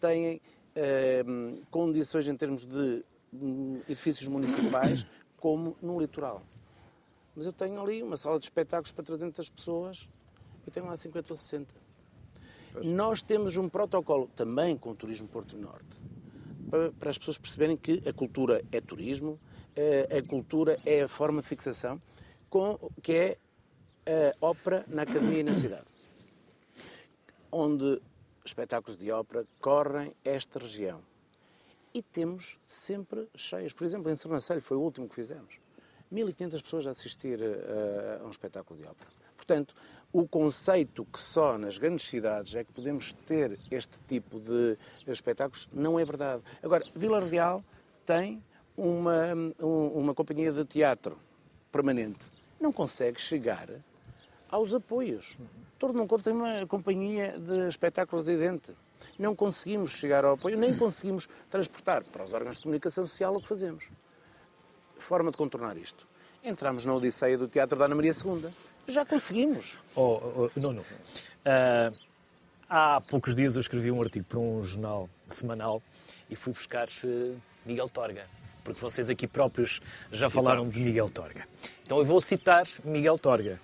Têm eh, condições em termos de hum, edifícios municipais como no litoral. Mas eu tenho ali uma sala de espetáculos para 300 pessoas, eu tenho lá 50 ou 60. Pois. Nós temos um protocolo também com o Turismo Porto Norte, para, para as pessoas perceberem que a cultura é turismo, a, a cultura é a forma de fixação, com, que é a ópera na academia e na cidade. Onde espetáculos de ópera correm esta região e temos sempre cheias. Por exemplo, em Sernancelho foi o último que fizemos. 1.500 pessoas a assistir a, a, um espetáculo de ópera. Portanto, o conceito que só nas grandes cidades é que podemos ter este tipo de espetáculos não é verdade. Agora, Vila Real tem uma, uma companhia de teatro permanente. Não consegue chegar aos apoios. Moncorto tem uma companhia de espetáculo residente não conseguimos chegar ao apoio, nem conseguimos transportar para os órgãos de comunicação social o que fazemos. Forma de contornar isto. Entramos na Odisseia do Teatro da Ana Maria II. Já conseguimos. Oh, oh, não, não. Uh, há poucos dias eu escrevi um artigo para um jornal semanal e fui buscar Miguel Torga, porque vocês aqui próprios já Sim, falaram de Miguel Torga. Então eu vou citar Miguel Torga.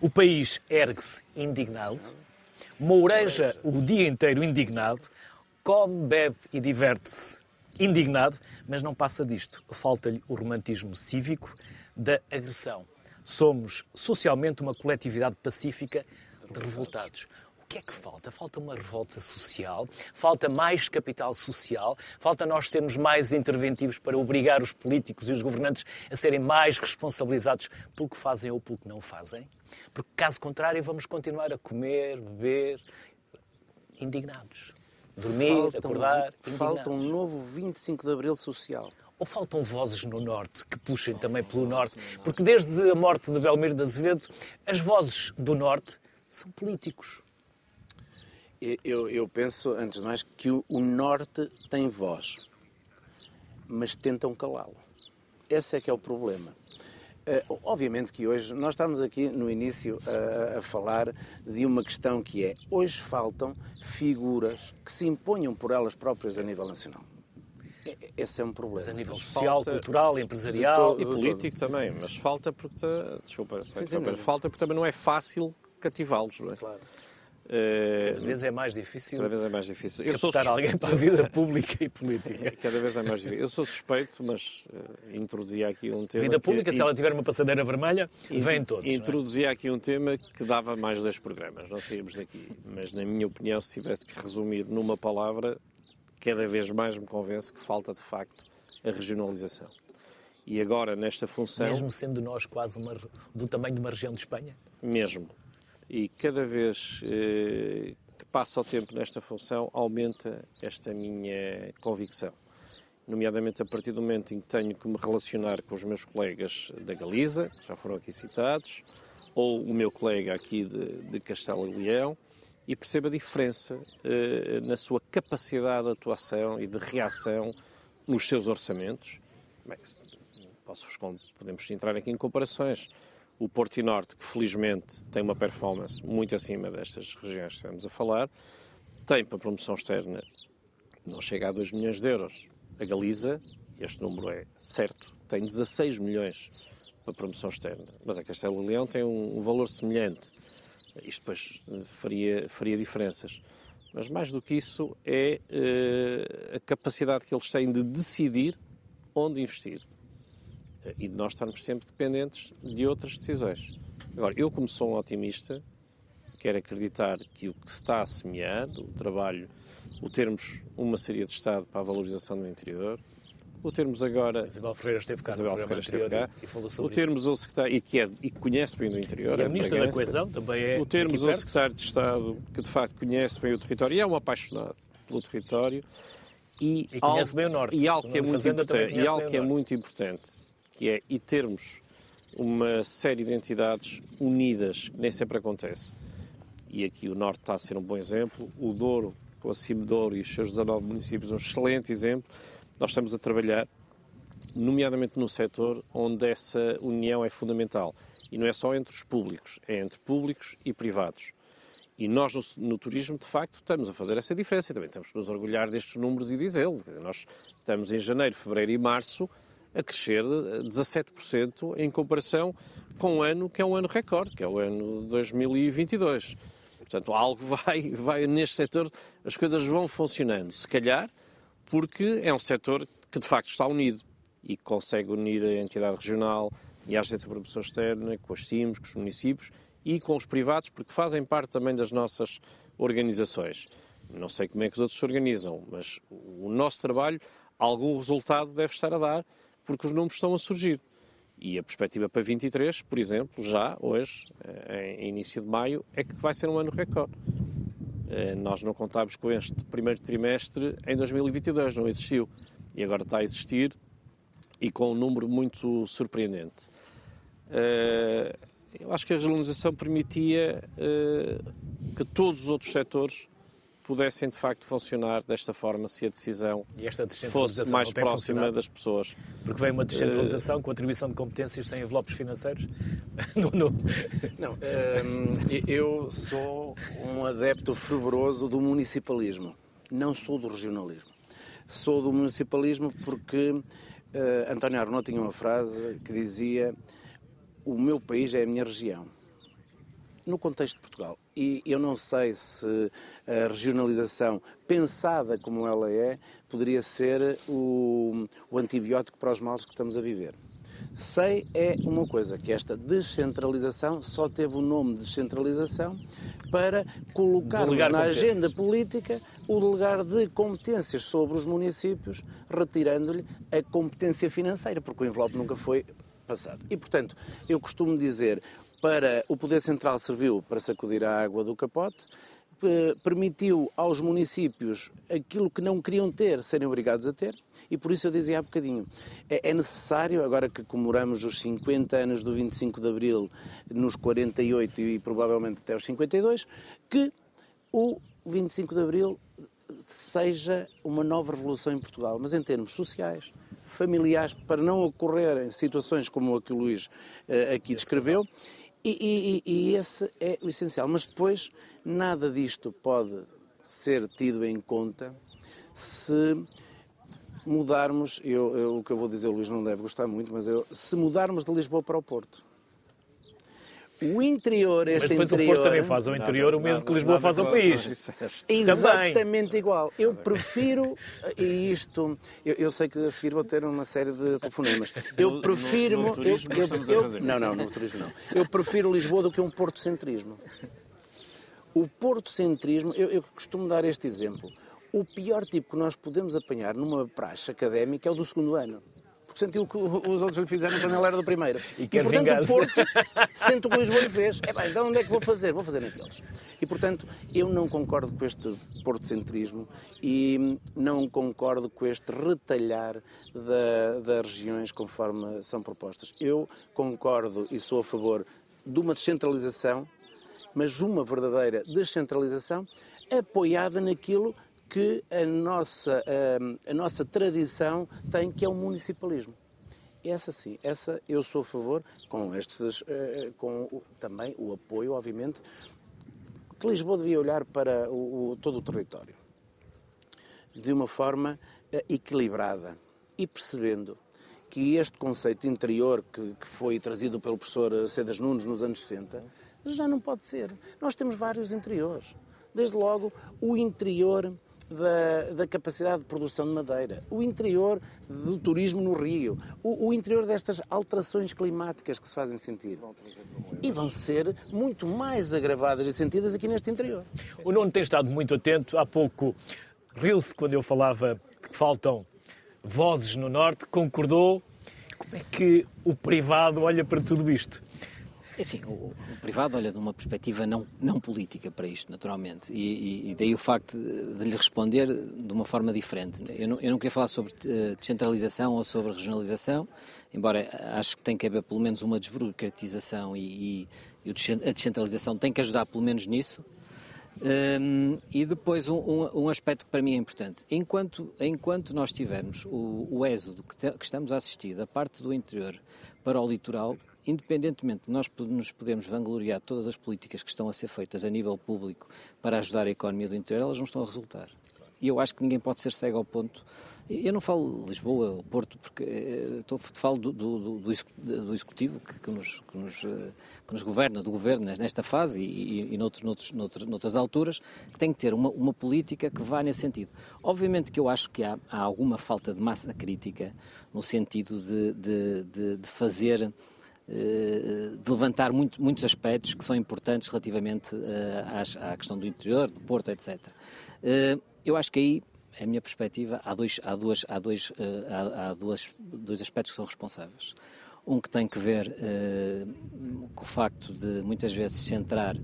O país ergue-se indignado Moureja o dia inteiro indignado, come, bebe e diverte-se indignado, mas não passa disto. Falta-lhe o romantismo cívico da agressão. Somos socialmente uma coletividade pacífica de revoltados. O que é que falta? Falta uma revolta social, falta mais capital social, falta nós sermos mais interventivos para obrigar os políticos e os governantes a serem mais responsabilizados pelo que fazem ou pelo que não fazem. Porque, caso contrário, vamos continuar a comer, beber, indignados. Dormir, falta acordar, um, Falta um novo 25 de Abril social. Ou faltam vozes no Norte que puxem também pelo Norte? Porque desde a morte de Belmiro de Azevedo, as vozes do Norte são políticos. Eu, eu penso, antes de mais, que o, o Norte tem voz, mas tentam calá-lo. Esse é que é o problema. Uh, obviamente que hoje, nós estamos aqui no início a, a, falar de uma questão que é: hoje faltam figuras que se imponham por elas próprias a nível nacional. Esse é um problema. Mas a nível social, falta... cultural, empresarial e político também. Mas falta porque. Desculpa, sim, sim, falta porque também não é fácil cativá-los, não é? Claro. Uh, cada vez é mais difícil. Cada vez é mais difícil. Eu sou sus... alguém para a vida pública e política. Cada vez é mais difícil. Eu sou suspeito, mas uh, introduzia aqui um tema. Vida pública, que... se ela tiver uma passadeira vermelha, vem todos. É? Introduzia é? aqui um tema que dava mais dois programas, não saímos daqui. Mas, na minha opinião, se tivesse que resumir numa palavra, cada vez mais me convence que falta de facto a regionalização. E agora, nesta função. Mesmo sendo nós quase uma, do tamanho de uma região de Espanha? Mesmo. E cada vez eh, que passa o tempo nesta função, aumenta esta minha convicção. Nomeadamente a partir do momento em que tenho que me relacionar com os meus colegas da Galiza, que já foram aqui citados, ou o meu colega aqui de, de Castelo e Leão, e perceba a diferença eh, na sua capacidade de atuação e de reação nos seus orçamentos. Bem, posso podemos entrar aqui em comparações. O Porto e Norte, que felizmente tem uma performance muito acima destas regiões que estamos a falar, tem para promoção externa, não chega a 2 milhões de euros. A Galiza, este número é certo, tem 16 milhões para promoção externa. Mas a Castelo e Leão tem um, um valor semelhante. Isto depois eh, faria, faria diferenças. Mas mais do que isso é uh, a capacidade que eles têm de decidir onde investir. E de nós estarmos sempre dependentes de outras decisões. Agora, eu como sou um otimista, quero acreditar que o que se está a semear, o trabalho, o termos uma série de Estado para a valorização do interior, o termos agora. Isabel Ferreira esteve cá Isabel Ferreira esteve cá. E falou sobre o termos isso. o secretário, e que, é, e que conhece bem o interior. E a Ministra da Coesão também é. O termos o secretário de Estado, que de facto conhece bem o território e é um apaixonado pelo território. E, e conhece algo, bem o Norte. E algo que é muito importante, e algo que é muito importante, que é e termos uma série de entidades unidas, que nem sempre acontece. E aqui o Norte está a ser um bom exemplo. O Douro, com a Cime Douro e os seus 19 municípios, um excelente exemplo. Nós estamos a trabalhar nomeadamente no setor onde essa união é fundamental. E não é só entre os públicos, é entre públicos e privados. E nós, no, no, turismo, de facto, estamos a fazer essa diferença. E também temos que nos orgulhar destes números e dizê-lo. Nós estamos em janeiro, fevereiro e março a crescer 17% em comparação com o um ano que é um ano recorde, que é o ano 2022. Portanto, algo vai, vai neste setor, as coisas vão funcionando. Se calhar porque é um setor que de facto está unido e consegue unir a entidade regional e a Agência de Promoção Externa com as CIMs, com os municípios e com os privados, porque fazem parte também das nossas organizações. Não sei como é que os outros se organizam, mas o nosso trabalho, algum resultado deve estar a dar, porque os números estão a surgir. E a perspectiva para 23, por exemplo, já hoje, eh, em início de maio, é que vai ser um ano recorde. Eh, nós não contámos com este primeiro trimestre em 2022, não existiu. E agora está a existir e com um número muito surpreendente. Uh, eu acho que a regionalização permitia que todos os outros setores pudessem de facto funcionar desta forma se a decisão fosse mais próxima das pessoas. Porque vem uma descentralização uh, com atribuição de competências sem envelopes financeiros? não, não. não eu sou um adepto fervoroso do municipalismo, não sou do regionalismo. Sou do municipalismo porque Uh, António Arnaud tinha uma frase que dizia: O meu país é a minha região. No contexto de Portugal. E eu não sei se a regionalização, pensada como ela é, poderia ser o, o antibiótico para os males que estamos a viver. Sei é uma coisa, que esta descentralização só teve o nome de descentralização para colocar na agenda política o delegar de competências sobre os municípios, retirando-lhe a competência financeira, porque o envelope nunca foi passado. E, portanto, eu costumo dizer, para o Poder Central serviu para sacudir a água do capote, eh, permitiu aos municípios aquilo que não queriam ter, serem obrigados a ter, e por isso eu dizia há bocadinho, é, é necessário, agora que comemoramos os 50 anos do 25 de Abril, nos 48 e provavelmente até os 52, que o o 25 de Abril seja uma nova revolução em Portugal, mas em termos sociais, familiares, para não ocorrerem situações como a que o Luís uh, aqui descreveu. E, e, e, esse é o essencial. Mas depois, nada disto pode ser tido em conta se mudarmos, eu, eu, o que eu vou dizer, o Luís não deve gostar muito, mas eu, se mudarmos de Lisboa para o Porto. O interior, este Mas depois interior... o Porto também faz ao interior o mesmo que Lisboa faz ao país. Exatamente igual. Eu prefiro, e isto, eu, eu, sei que a seguir vou ter uma série de telefonemas. Eu prefiro. No, no eu, eu, eu, não, não, no turismo não. Eu prefiro Lisboa do que um portocentrismo. O portocentrismo, eu, eu costumo dar este exemplo. O pior tipo que nós podemos apanhar numa praxe académica é o do segundo ano porque sentiu o que os outros lhe fizeram quando ele era do primeiro. E, e portanto, o Porto sente o que o Lisboa lhe fez. É bem, então onde é que vou fazer? Vou fazer naqueles. E, portanto, eu não concordo com este portocentrismo e não concordo com este retalhar da, das regiões conforme são propostas. Eu concordo e sou a favor de uma descentralização, mas uma verdadeira descentralização apoiada naquilo que a nossa, a, a nossa tradição tem, que é o municipalismo. Essa sim, essa eu sou a favor, com, estes, eh, com também o apoio, obviamente, que Lisboa devia olhar para o, o, todo o território de uma forma eh, equilibrada e percebendo que este conceito interior que, que foi trazido pelo professor Cedas Nunes nos anos 60 já não pode ser. Nós temos vários interiores. Desde logo, o interior da, da, capacidade de produção de madeira, o interior do turismo no Rio, o, o, interior destas alterações climáticas que se fazem sentir. E vão ser muito mais agravadas e sentidas aqui neste interior. O Nuno tem estado muito atento. Há pouco riu-se quando eu falava que faltam vozes no Norte, concordou. Como é que o privado olha para tudo isto? É assim, o, o, privado olha de uma perspectiva não, não política para isto, naturalmente, e, e, daí o facto de lhe responder de uma forma diferente. Eu não, eu não queria falar sobre uh, descentralização ou sobre regionalização, embora acho que tem que haver pelo menos uma desburocratização e, e a descentralização tem que ajudar pelo menos nisso. Um, e depois um, um, um, aspecto que para mim é importante. Enquanto, enquanto nós tivermos o, o êxodo que, te, que estamos a assistir da parte do interior para o litoral, independentemente de nós nos podemos vangloriar de todas as políticas que estão a ser feitas a nível público para ajudar a economia do interior, elas não estão a resultar. E eu acho que ninguém pode ser cego ao ponto. Eu não falo Lisboa ou Porto, porque eh, estou, falo do, do, do, executivo que, que, nos, que, nos, eh, que, nos, governa, do governo nesta fase e, e, e noutros, noutras alturas, que tem que ter uma, uma, política que vá nesse sentido. Obviamente que eu acho que há, há alguma falta de massa crítica no sentido de, de, de, de fazer de levantar muito, muitos aspectos que são importantes relativamente uh, à questão do interior, do Porto, etc. Eh, eu acho que aí, a minha perspectiva, há, dois, há, duas, há, dois, há, há duas, dois aspectos que são responsáveis. Um que tem que ver com o facto de muitas vezes centrar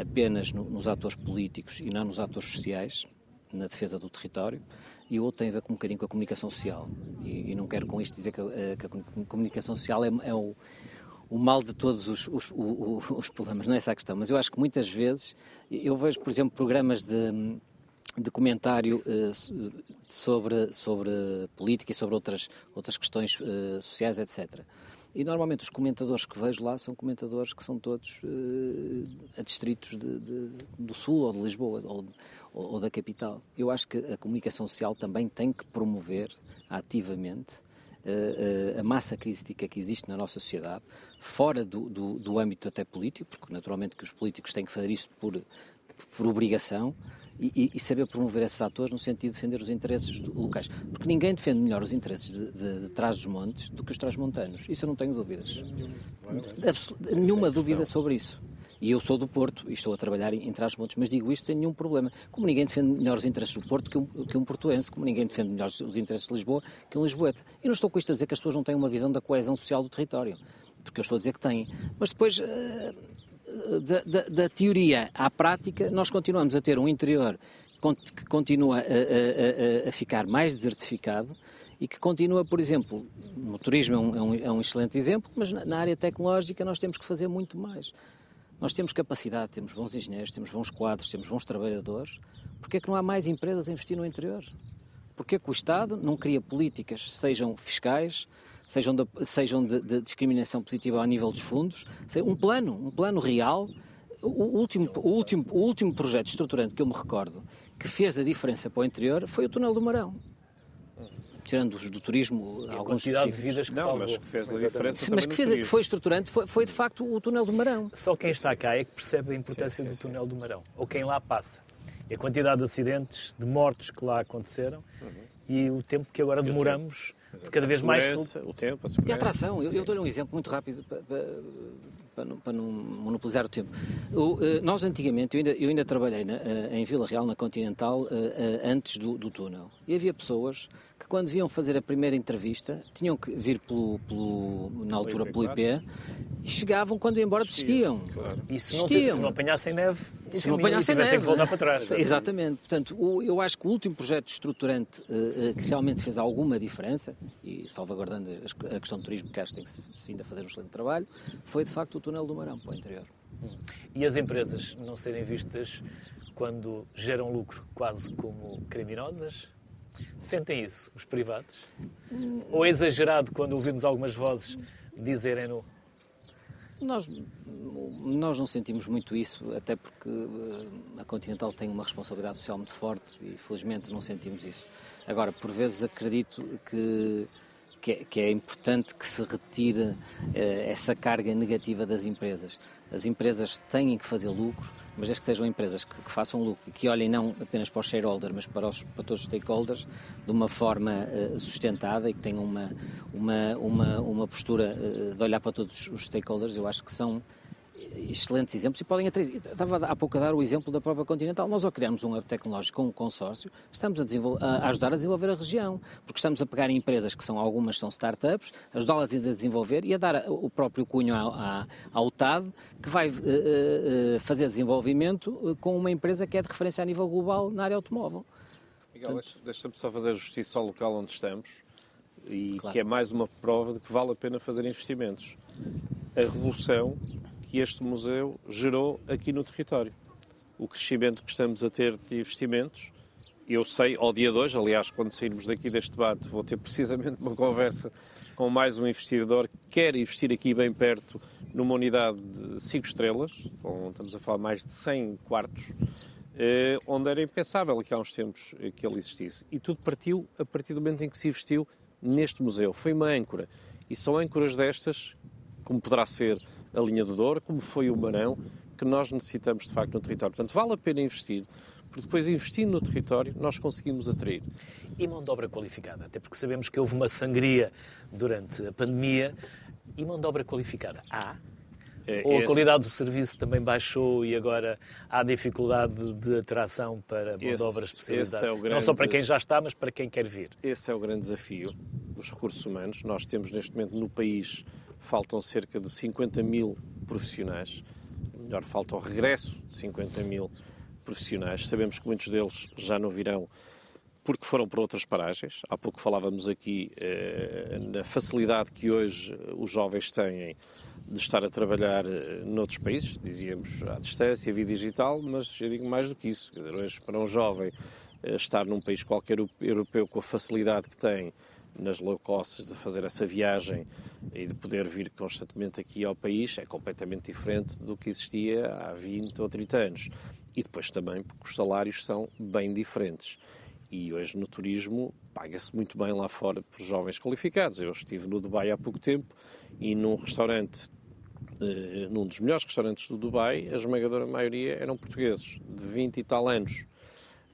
apenas no, nos atores políticos e não nos atores sociais, na defesa do território, e o outro tem a ver com um bocadinho com a comunicação social. E, e não quero com isto dizer que que a comunicação social é, é o o mal de todos os, os, os, os, problemas, não é essa a questão, mas eu acho que muitas vezes, eu vejo, por exemplo, programas de, de comentário uh, sobre, sobre política e sobre outras, outras questões uh, sociais, etc. E normalmente os comentadores que vejo lá são comentadores que são todos uh, a distritos de, de, do Sul ou de Lisboa ou, ou, ou da capital. Eu acho que a comunicação social também tem que promover ativamente a massa crítica que existe na nossa sociedade, fora do, do, do, âmbito até político, porque naturalmente que os políticos têm que fazer isto por, por obrigação, e, e, saber promover esses atores no sentido de defender os interesses locais. Porque ninguém defende melhor os interesses de, de, de trás dos montes do que os trás-montanos. Isso eu não tenho dúvidas. nenhuma dúvida sobre isso. E eu sou do Porto e estou a trabalhar em, Trás-Montes, mas digo isto sem nenhum problema. Como ninguém defende melhor os interesses do Porto que um, que um portuense, como ninguém defende melhor os interesses de Lisboa que um lisboeta. E não estou com isto a dizer que as pessoas não têm uma visão da coesão social do território, porque eu estou a dizer que têm. Mas depois, uh, da, da, da teoria à prática, nós continuamos a ter um interior que continua a, a, a, ficar mais desertificado e que continua, por exemplo, no turismo é um, é um, é um excelente exemplo, mas na, área tecnológica nós temos que fazer muito mais. Nós temos capacidade, temos bons engenheiros, temos bons quadros, temos bons trabalhadores. Porquê é que não há mais empresas a investir no interior? Porquê é que o Estado não cria políticas, sejam fiscais, sejam de, sejam de, de discriminação positiva ao nível dos fundos, um plano, um plano real o último, o, último, o último projeto estruturante que eu me recordo que fez a diferença para o interior foi o túnel do Marão tirando os do turismo, e alguns a quantidade de vidas que não, salvou. mas que fez a diferença Sim, mas que, fez, que foi estruturante foi, foi, de facto o túnel do Marão. Só quem está cá é que percebe a importância sim, sim, do túnel do Marão, ou quem lá passa. E a quantidade de acidentes, de mortos que lá aconteceram uhum. E o tempo que agora demoramos cada vez mais... O tempo, a E a atração. Eu, eu dou-lhe um exemplo muito rápido para, para, não, para não monopolizar o tempo. O, eh, nós antigamente, eu ainda, eu ainda trabalhei na, eh, em Vila Real, na Continental, eh, antes do, do túnel. E havia pessoas que quando vinham fazer a primeira entrevista tinham que vir pelo, pelo na altura pelo IP e chegavam quando iam embora desistiam. Claro. E se não, se não apanhassem neve, se não apanhassem neve. que voltar para trás. Exatamente. Portanto, eu acho que o último projeto estruturante que realmente fez alguma diferença, e salvaguardando a questão do turismo, que acho que tem que se ainda fazer um excelente trabalho, foi de facto o túnel do Marão para o interior. E as empresas não serem vistas quando geram lucro quase como criminosas? Sentem isso, os privados? Ou é exagerado quando ouvimos algumas vozes dizerem-no? Nós, nós não sentimos muito isso, até porque eh, a Continental tem uma responsabilidade social muito forte e felizmente não sentimos isso. Agora, por vezes acredito que que é, que é importante que se retire eh, essa carga negativa das empresas. As empresas têm que fazer lucro, mas desde que sejam empresas que, que façam lucro e que olhem não apenas para os shareholders, mas para, os, para todos os stakeholders de uma forma uh, sustentada e que tenham uma, uma, uma, uma postura uh, de olhar para todos os stakeholders, eu acho que são excelentes exemplos e podem atrair. Estava há pouco a dar o exemplo da própria Continental. Nós, ao criarmos um hub tecnológico com um consórcio, estamos a, a, ajudar a desenvolver a região, porque estamos a pegar em empresas que são algumas são startups, ajudá-las a desenvolver e a dar o próprio cunho ao, ao TAD, que vai uh, uh, fazer desenvolvimento com uma empresa que é de referência a nível global na área automóvel. Miguel, Portanto, deixa-me só fazer justiça ao local onde estamos e claro. que é mais uma prova de que vale a pena fazer investimentos. A revolução que este museu gerou aqui no território. O crescimento que estamos a ter de investimentos, eu sei, ao dia de hoje, aliás, quando sairmos daqui deste debate, vou ter precisamente uma conversa com mais um investidor que quer investir aqui bem perto numa unidade de 5 estrelas, com, estamos a falar mais de 100 quartos, eh, onde era impensável que há uns tempos que ele existisse. E tudo partiu a partir do momento em que se investiu neste museu. Foi uma âncora. E são âncoras destas, como poderá ser a linha do Douro, como foi o Marão, que nós necessitamos de facto no território. Portanto, vale a pena investir, porque depois investindo no território nós conseguimos atrair. E mão de obra qualificada, até porque sabemos que houve uma sangria durante a pandemia. E mão de obra qualificada há? É, Ou a qualidade do serviço também baixou e agora há dificuldade de atração para mão de obra especializada? É grande... Não só para quem já está, mas para quem quer vir. Esse é o grande desafio dos recursos humanos. Nós temos neste momento no país faltam cerca de 50 mil profissionais, melhor, falta o regresso de 50 mil profissionais. Sabemos que muitos deles já não virão porque foram para outras paragens. Há pouco falávamos aqui eh, na facilidade que hoje os jovens têm de estar a trabalhar eh, noutros países, dizíamos à distância, via digital, mas eu digo mais do que isso. Dizer, hoje, para um jovem eh, estar num país qualquer europeu com a facilidade que tem nas low costs de fazer essa viagem e de poder vir constantemente aqui ao país é completamente diferente do que existia há 20 ou 30 anos. E depois também porque os salários são bem diferentes. E hoje no turismo paga-se muito bem lá fora por jovens qualificados. Eu estive no Dubai há pouco tempo e num restaurante, eh, num dos melhores restaurantes do Dubai, a esmagadora maioria eram portugueses, de 20 e tal anos.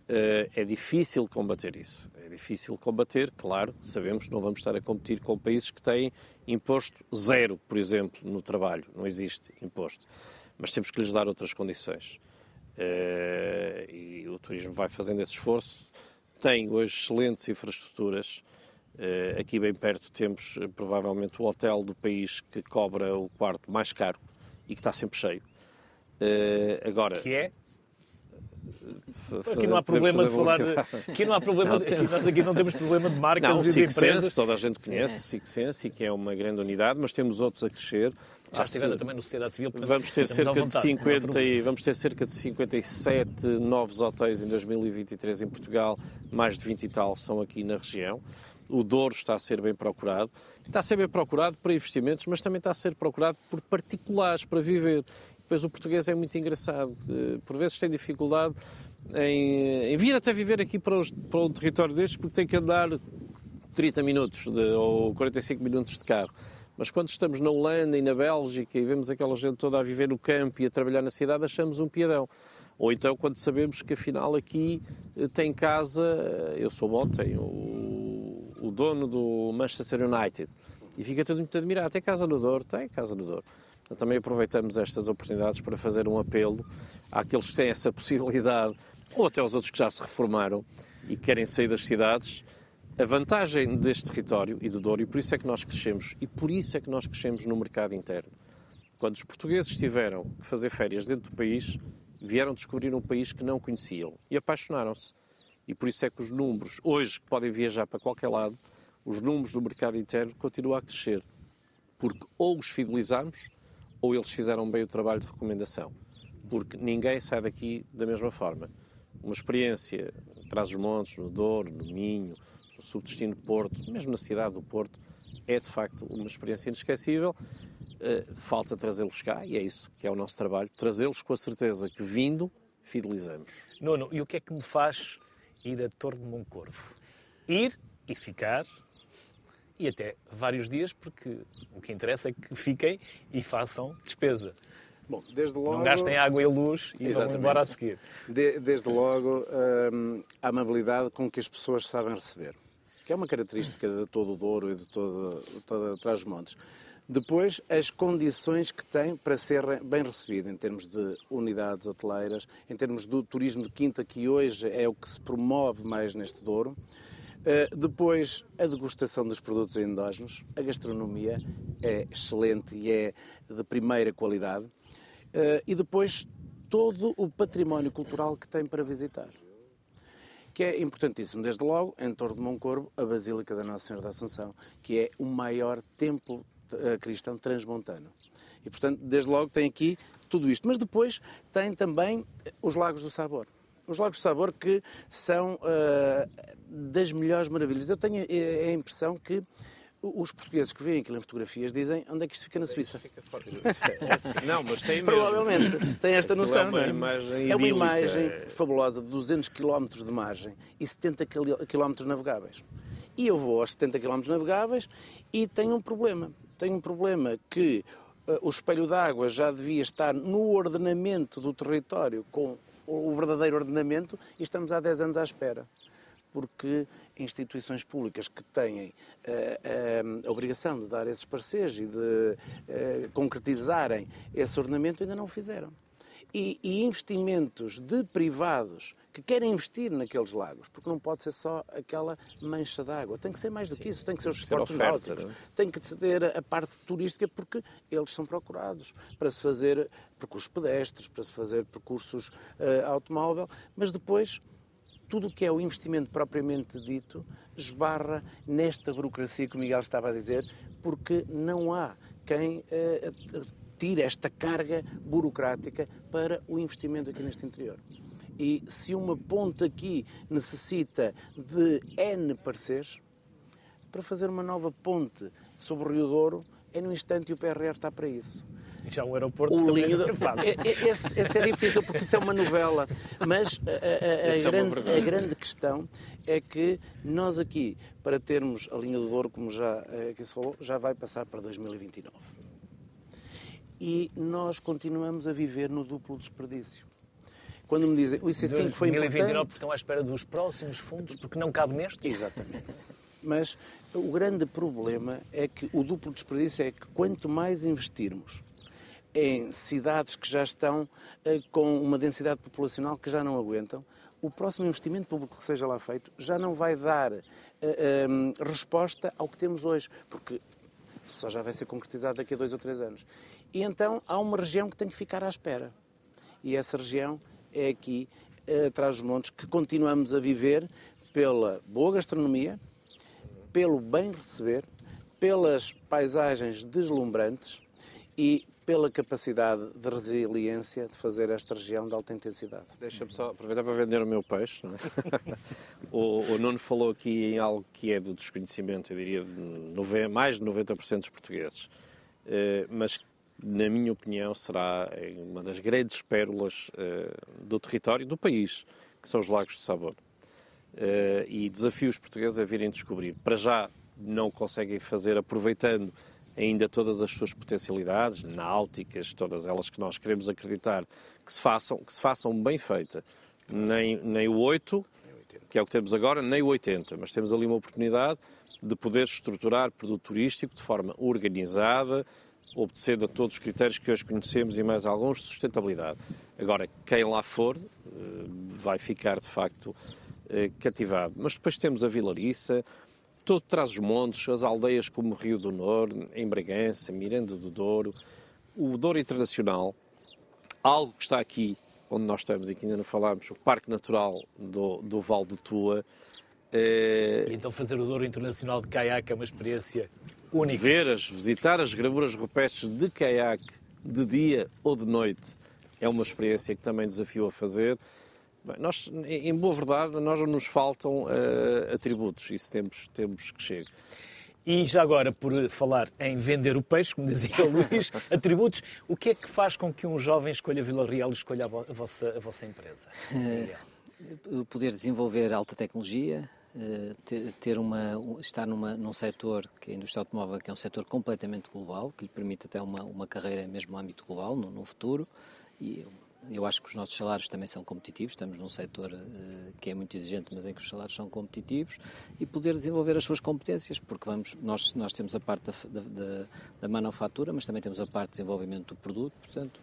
Eh, é difícil combater isso difícil combater, claro, sabemos não vamos estar a competir com países que têm imposto zero, por exemplo, no trabalho. Não existe imposto. Mas temos que lhes dar outras condições. Uh, e o turismo vai fazendo esse esforço. Tem hoje excelentes infraestruturas. Uh, aqui bem perto temos uh, provavelmente o hotel do país que cobra o quarto mais caro e que está sempre cheio. agora, que é? Aqui não há problema de falar. Aqui não há problema. Não, aqui, nós aqui não temos problema de marcas não, e de empresas. toda a gente conhece, Sim. Sense, que é uma grande unidade, mas temos outros a crescer. Já estiveram também no Sociedade Civil. Portanto, vamos ter cerca vontade, de 50 e vamos ter cerca de 57 novos hotéis em 2023 em Portugal, mais de 20 e tal são aqui na região. O Douro está a ser bem procurado. Está a ser bem procurado para investimentos, mas também está a ser procurado por particulares para viver. Depois o português é muito engraçado. Eh, por vezes tem dificuldade em, em vir até viver aqui para, os, para um território deste, porque tem que andar 30 minutos de, ou 45 minutos de carro. Mas quando estamos na Holanda e na Bélgica e vemos aquela gente toda a viver no campo e a trabalhar na cidade, achamos um piadão. Ou então quando sabemos que afinal aqui eh, tem casa, eh, eu sou tenho o, o dono do Manchester United e fica todo muito admirado. Tem casa no Douro? Tem casa no Douro. Então, também aproveitamos estas oportunidades para fazer um apelo àqueles que têm essa possibilidade, ou até aos outros que já se reformaram e querem sair das cidades. A vantagem deste território e do Douro, e por isso é que nós crescemos, e por isso é que nós crescemos no mercado interno. Quando os portugueses tiveram que fazer férias dentro do país, vieram descobrir um país que não conheciam e apaixonaram-se. E por isso é que os números, hoje que podem viajar para qualquer lado, os números do mercado interno continuam a crescer. Porque ou os fidelizamos ou eles fizeram bem o trabalho de recomendação. Porque ninguém sai daqui da mesma forma. Uma experiência traz os montes, no Douro, no Minho, no subdestino Porto, mesmo na cidade do Porto, é de facto uma experiência inesquecível. Uh, falta trazê-los cá e é isso que é o nosso trabalho, trazê-los com a certeza que vindo, fidelizamos. Nuno, e o que é que me faz ir a Torre de Moncorvo? Ir e ficar e até vários dias, porque o que interessa é que fiquem e façam despesa. Bom, desde logo... Não gastem água e luz e Exatamente. vão embora a seguir. De, desde logo, hum, a amabilidade com que as pessoas sabem receber, que é uma característica de todo o Douro e de todo, toda Trás-os-Montes. Depois, as condições que tem para ser bem recebido em termos de unidades hoteleiras, em termos do turismo de quinta, que hoje é o que se promove mais neste Douro. Uh, depois, a degustação dos produtos endógenos. A gastronomia é excelente e é de primeira qualidade. Uh, e depois, todo o património cultural que tem para visitar. Que é importantíssimo, desde logo, em torno de Moncorvo, a Basílica da Nossa Senhora da Assunção, que é o maior templo uh, cristão transmontano. E, portanto, desde logo tem aqui tudo isto. Mas depois tem também os Lagos do Sabor. Os Lagos do Sabor que são uh, das melhores maravilhas. Eu tenho a impressão que os portugueses que veem aquilo em fotografias dizem onde é que isto fica na Suíça. Não, mas tem mesmo. Provavelmente, tem esta noção. É uma não é? imagem, é uma imagem fabulosa de 200 km de margem e 70 km navegáveis. E eu vou aos 70 km navegáveis e tenho um problema. Tenho um problema que uh, o espelho d'água já devia estar no ordenamento do território com o verdadeiro ordenamento e estamos há 10 anos à espera porque instituições públicas que têm uh, uh, a obrigação de dar esses pareceres e de uh, concretizarem esse ordenamento ainda não o fizeram. E, e, investimentos de privados que querem investir naqueles lagos, porque não pode ser só aquela mancha d'água, tem que ser mais do que isso, tem que ser os esportes náuticos, é? tem que ter a parte turística, porque eles são procurados para se fazer percursos pedestres, para se fazer percursos automóvel, mas depois tudo o que é o investimento propriamente dito esbarra nesta burocracia que o Miguel estava a dizer, porque não há quem uh, tire esta carga burocrática para o investimento aqui neste interior. E se uma ponte aqui necessita de N pareceres, para fazer uma nova ponte sobre o Rio Douro, é no instante e o PRR está para isso. E já um aeroporto o também linha é, é, esse, esse, é difícil porque isso é uma novela. Mas a, a, a, é grande, a, grande, questão é que nós aqui, para termos a linha do Douro, como já eh, aqui se falou, já vai passar para 2029. E nós continuamos a viver no duplo desperdício. Quando me dizem o IC5 foi 2029, importante... estão à espera dos próximos fundos, porque não cabe neste? Exatamente. Mas o grande problema é que o duplo desperdício é que quanto mais investirmos em cidades que já estão eh, com uma densidade populacional que já não aguentam, o próximo investimento público que seja lá feito já não vai dar uh, uh, resposta ao que temos hoje, porque só já vai ser concretizado daqui a dois ou três anos. E então há uma região que tem que ficar à espera. E essa região é aqui uh, Trás-os-Montes que continuamos a viver pela boa gastronomia, pelo bem receber, pelas paisagens deslumbrantes e pela capacidade de resiliência de fazer esta região de alta intensidade. Deixa-me só aproveitar para vender o meu peixe. É? o, o Nuno falou aqui em algo que é do desconhecimento, eu diria, de mais de 90% dos portugueses. Uh, mas, na minha opinião, será uma das grandes pérolas uh, do território do país, que são os Lagos de Sabor. Uh, e desafios portugueses a virem descobrir. Para já não conseguem fazer aproveitando ainda todas as suas potencialidades, náuticas, todas elas que nós queremos acreditar que se façam, que se façam bem feita. Nem, nem o 8, que é o que temos agora, nem o 80, mas temos ali uma oportunidade de poder estruturar produto turístico de forma organizada, obedecendo a todos os critérios que hoje conhecemos e mais alguns de sustentabilidade. Agora, quem lá for eh, vai ficar de facto eh, cativado. Mas depois temos a Vilariça, todo traz os montes, as aldeias como Rio do Norte, em Bragança, Miranda do Douro, o Douro Internacional, algo que está aqui onde nós estamos e que ainda não falámos, o Parque Natural do, do Val de Tua. É... E então fazer o Douro Internacional de caiaque é uma experiência única. Ver, as, visitar as gravuras rupestres de caiaque de dia ou de noite é uma experiência que também desafio a fazer. Bem, nós, em boa verdade, nós não nos faltam uh, atributos, isso temos, temos que chegar. E já agora, por falar em vender o peixe, como dizia o Luís, atributos, o que é que faz com que um jovem escolha Vila Real e escolha a, vossa, a vossa empresa? Uh, poder desenvolver alta tecnologia, ter uma, estar numa, num setor, que é a indústria automóvel, que é um setor completamente global, que lhe permite até uma, uma carreira mesmo no âmbito global, no, no futuro, e eu acho que os nossos salários também são competitivos, estamos num setor uh, que é muito exigente, mas em que os salários são competitivos, e poder desenvolver as suas competências, porque vamos, nós, nós temos a parte da, da, da manufatura, mas também temos a parte de desenvolvimento do produto, portanto,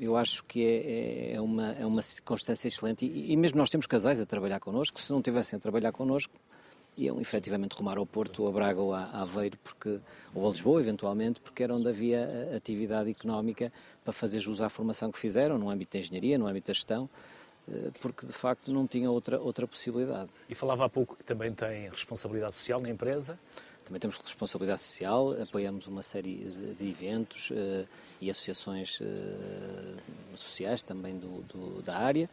eu acho que é, é, é, uma, é uma circunstância excelente, e, e mesmo nós temos casais a trabalhar connosco, se não tivessem a trabalhar connosco, iam efetivamente rumar ao Porto, ou a Braga ou a Aveiro, porque, ou a Lisboa, eventualmente, porque era onde havia eh, atividade económica para fazer jus à formação que fizeram, no âmbito da engenharia, no âmbito da gestão, eh, porque de facto não tinha outra, outra possibilidade. E falava há pouco que também tem responsabilidade social na empresa. Também temos responsabilidade social, apoiamos uma série de eventos uh, e associações uh, sociais também do, do, da área.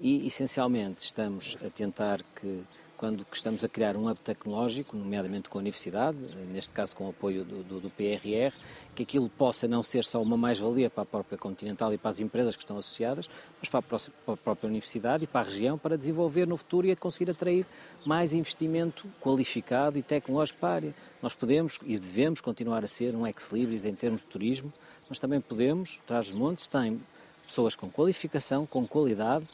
E, essencialmente, estamos a tentar que quando estamos a criar um hub tecnológico, nomeadamente com a universidade, neste caso com o apoio do, do, do PRR, que aquilo possa não ser só uma mais-valia para a própria Continental e para as empresas que estão associadas, mas para a, próxima, para a, própria universidade e para a região, para desenvolver no futuro e a conseguir atrair mais investimento qualificado e tecnológico para a área. Nós podemos e devemos continuar a ser um ex-libris em termos de turismo, mas também podemos, traz os montes, tem pessoas com qualificação, com qualidade,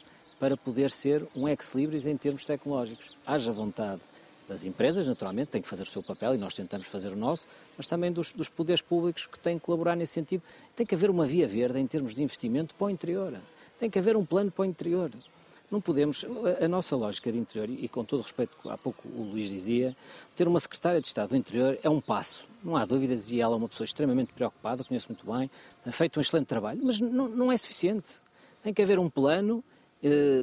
para poder ser um ex-libris em termos tecnológicos. Haja vontade das empresas, naturalmente, têm que fazer o seu papel e nós tentamos fazer o nosso, mas também dos, dos, poderes públicos que têm que colaborar nesse sentido. Tem que haver uma via verde em termos de investimento para o interior. Tem que haver um plano para o interior. Não podemos, a, nossa lógica de interior, e com todo respeito, há pouco o Luís dizia, ter uma secretária de Estado do interior é um passo. Não há dúvidas, e ela é uma pessoa extremamente preocupada, conheço muito bem, tem feito um excelente trabalho, mas não, não é suficiente. Tem que haver um plano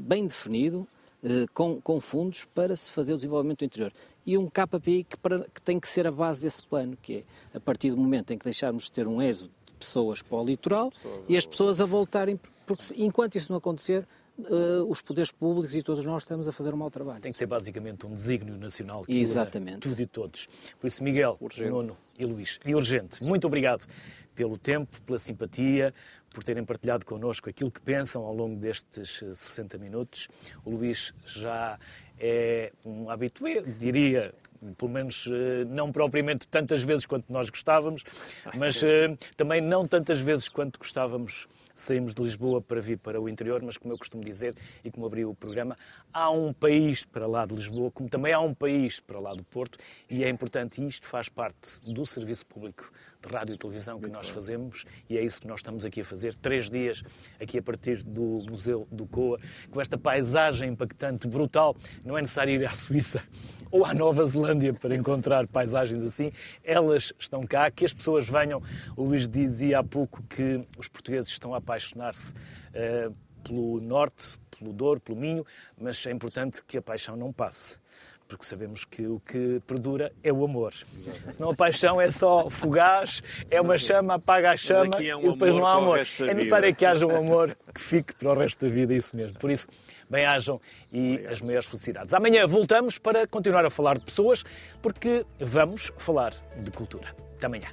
bem definido, eh, com, com, fundos para se fazer o desenvolvimento do interior. E um KPI que, para, que, tem que ser a base desse plano, que é a partir do momento em que deixarmos de ter um êxodo de pessoas para o litoral e as pessoas a voltarem, porque enquanto isso não acontecer, Uh, os poderes públicos e todos nós estamos a fazer um mau trabalho. Tem que ser basicamente um desígnio nacional que Exatamente. tudo e todos. Por isso, Miguel, urgente. Nuno e Luís, e urgente, muito obrigado pelo tempo, pela simpatia, por terem partilhado connosco aquilo que pensam ao longo destes 60 minutos. O Luís já é um habitué, diria, pelo menos eh, não propriamente tantas vezes quanto nós gostávamos, mas eh, também não tantas vezes quanto gostávamos saímos de Lisboa para vir para o interior, mas como eu costumo dizer e como abri o programa, há um país para lá de Lisboa, como também há um país para lá do Porto, e é importante, e isto faz parte do serviço público de rádio e televisão que Muito nós bem. fazemos, e é isso que nós estamos aqui a fazer, três dias aqui a partir do Museu do Coa, com esta paisagem impactante, brutal, não é necessário ir à Suíça ou à Nova Zelândia para encontrar paisagens assim. Elas estão cá, que as pessoas venham. O Luís dizia há pouco que os portugueses estão a apaixonar-se uh, pelo norte, pelo Douro, pelo Minho, mas é importante que a paixão não passe porque sabemos que o que perdura é o amor. Exatamente. Senão a paixão é só fugaz, é uma chama, apaga a chama é um e depois não há amor. É necessário que haja um amor que fique para o resto da vida, isso mesmo. Por isso, bem-ajam e Obrigado. as maiores felicidades. Amanhã voltamos para continuar a falar de pessoas, porque vamos falar de cultura. Até amanhã.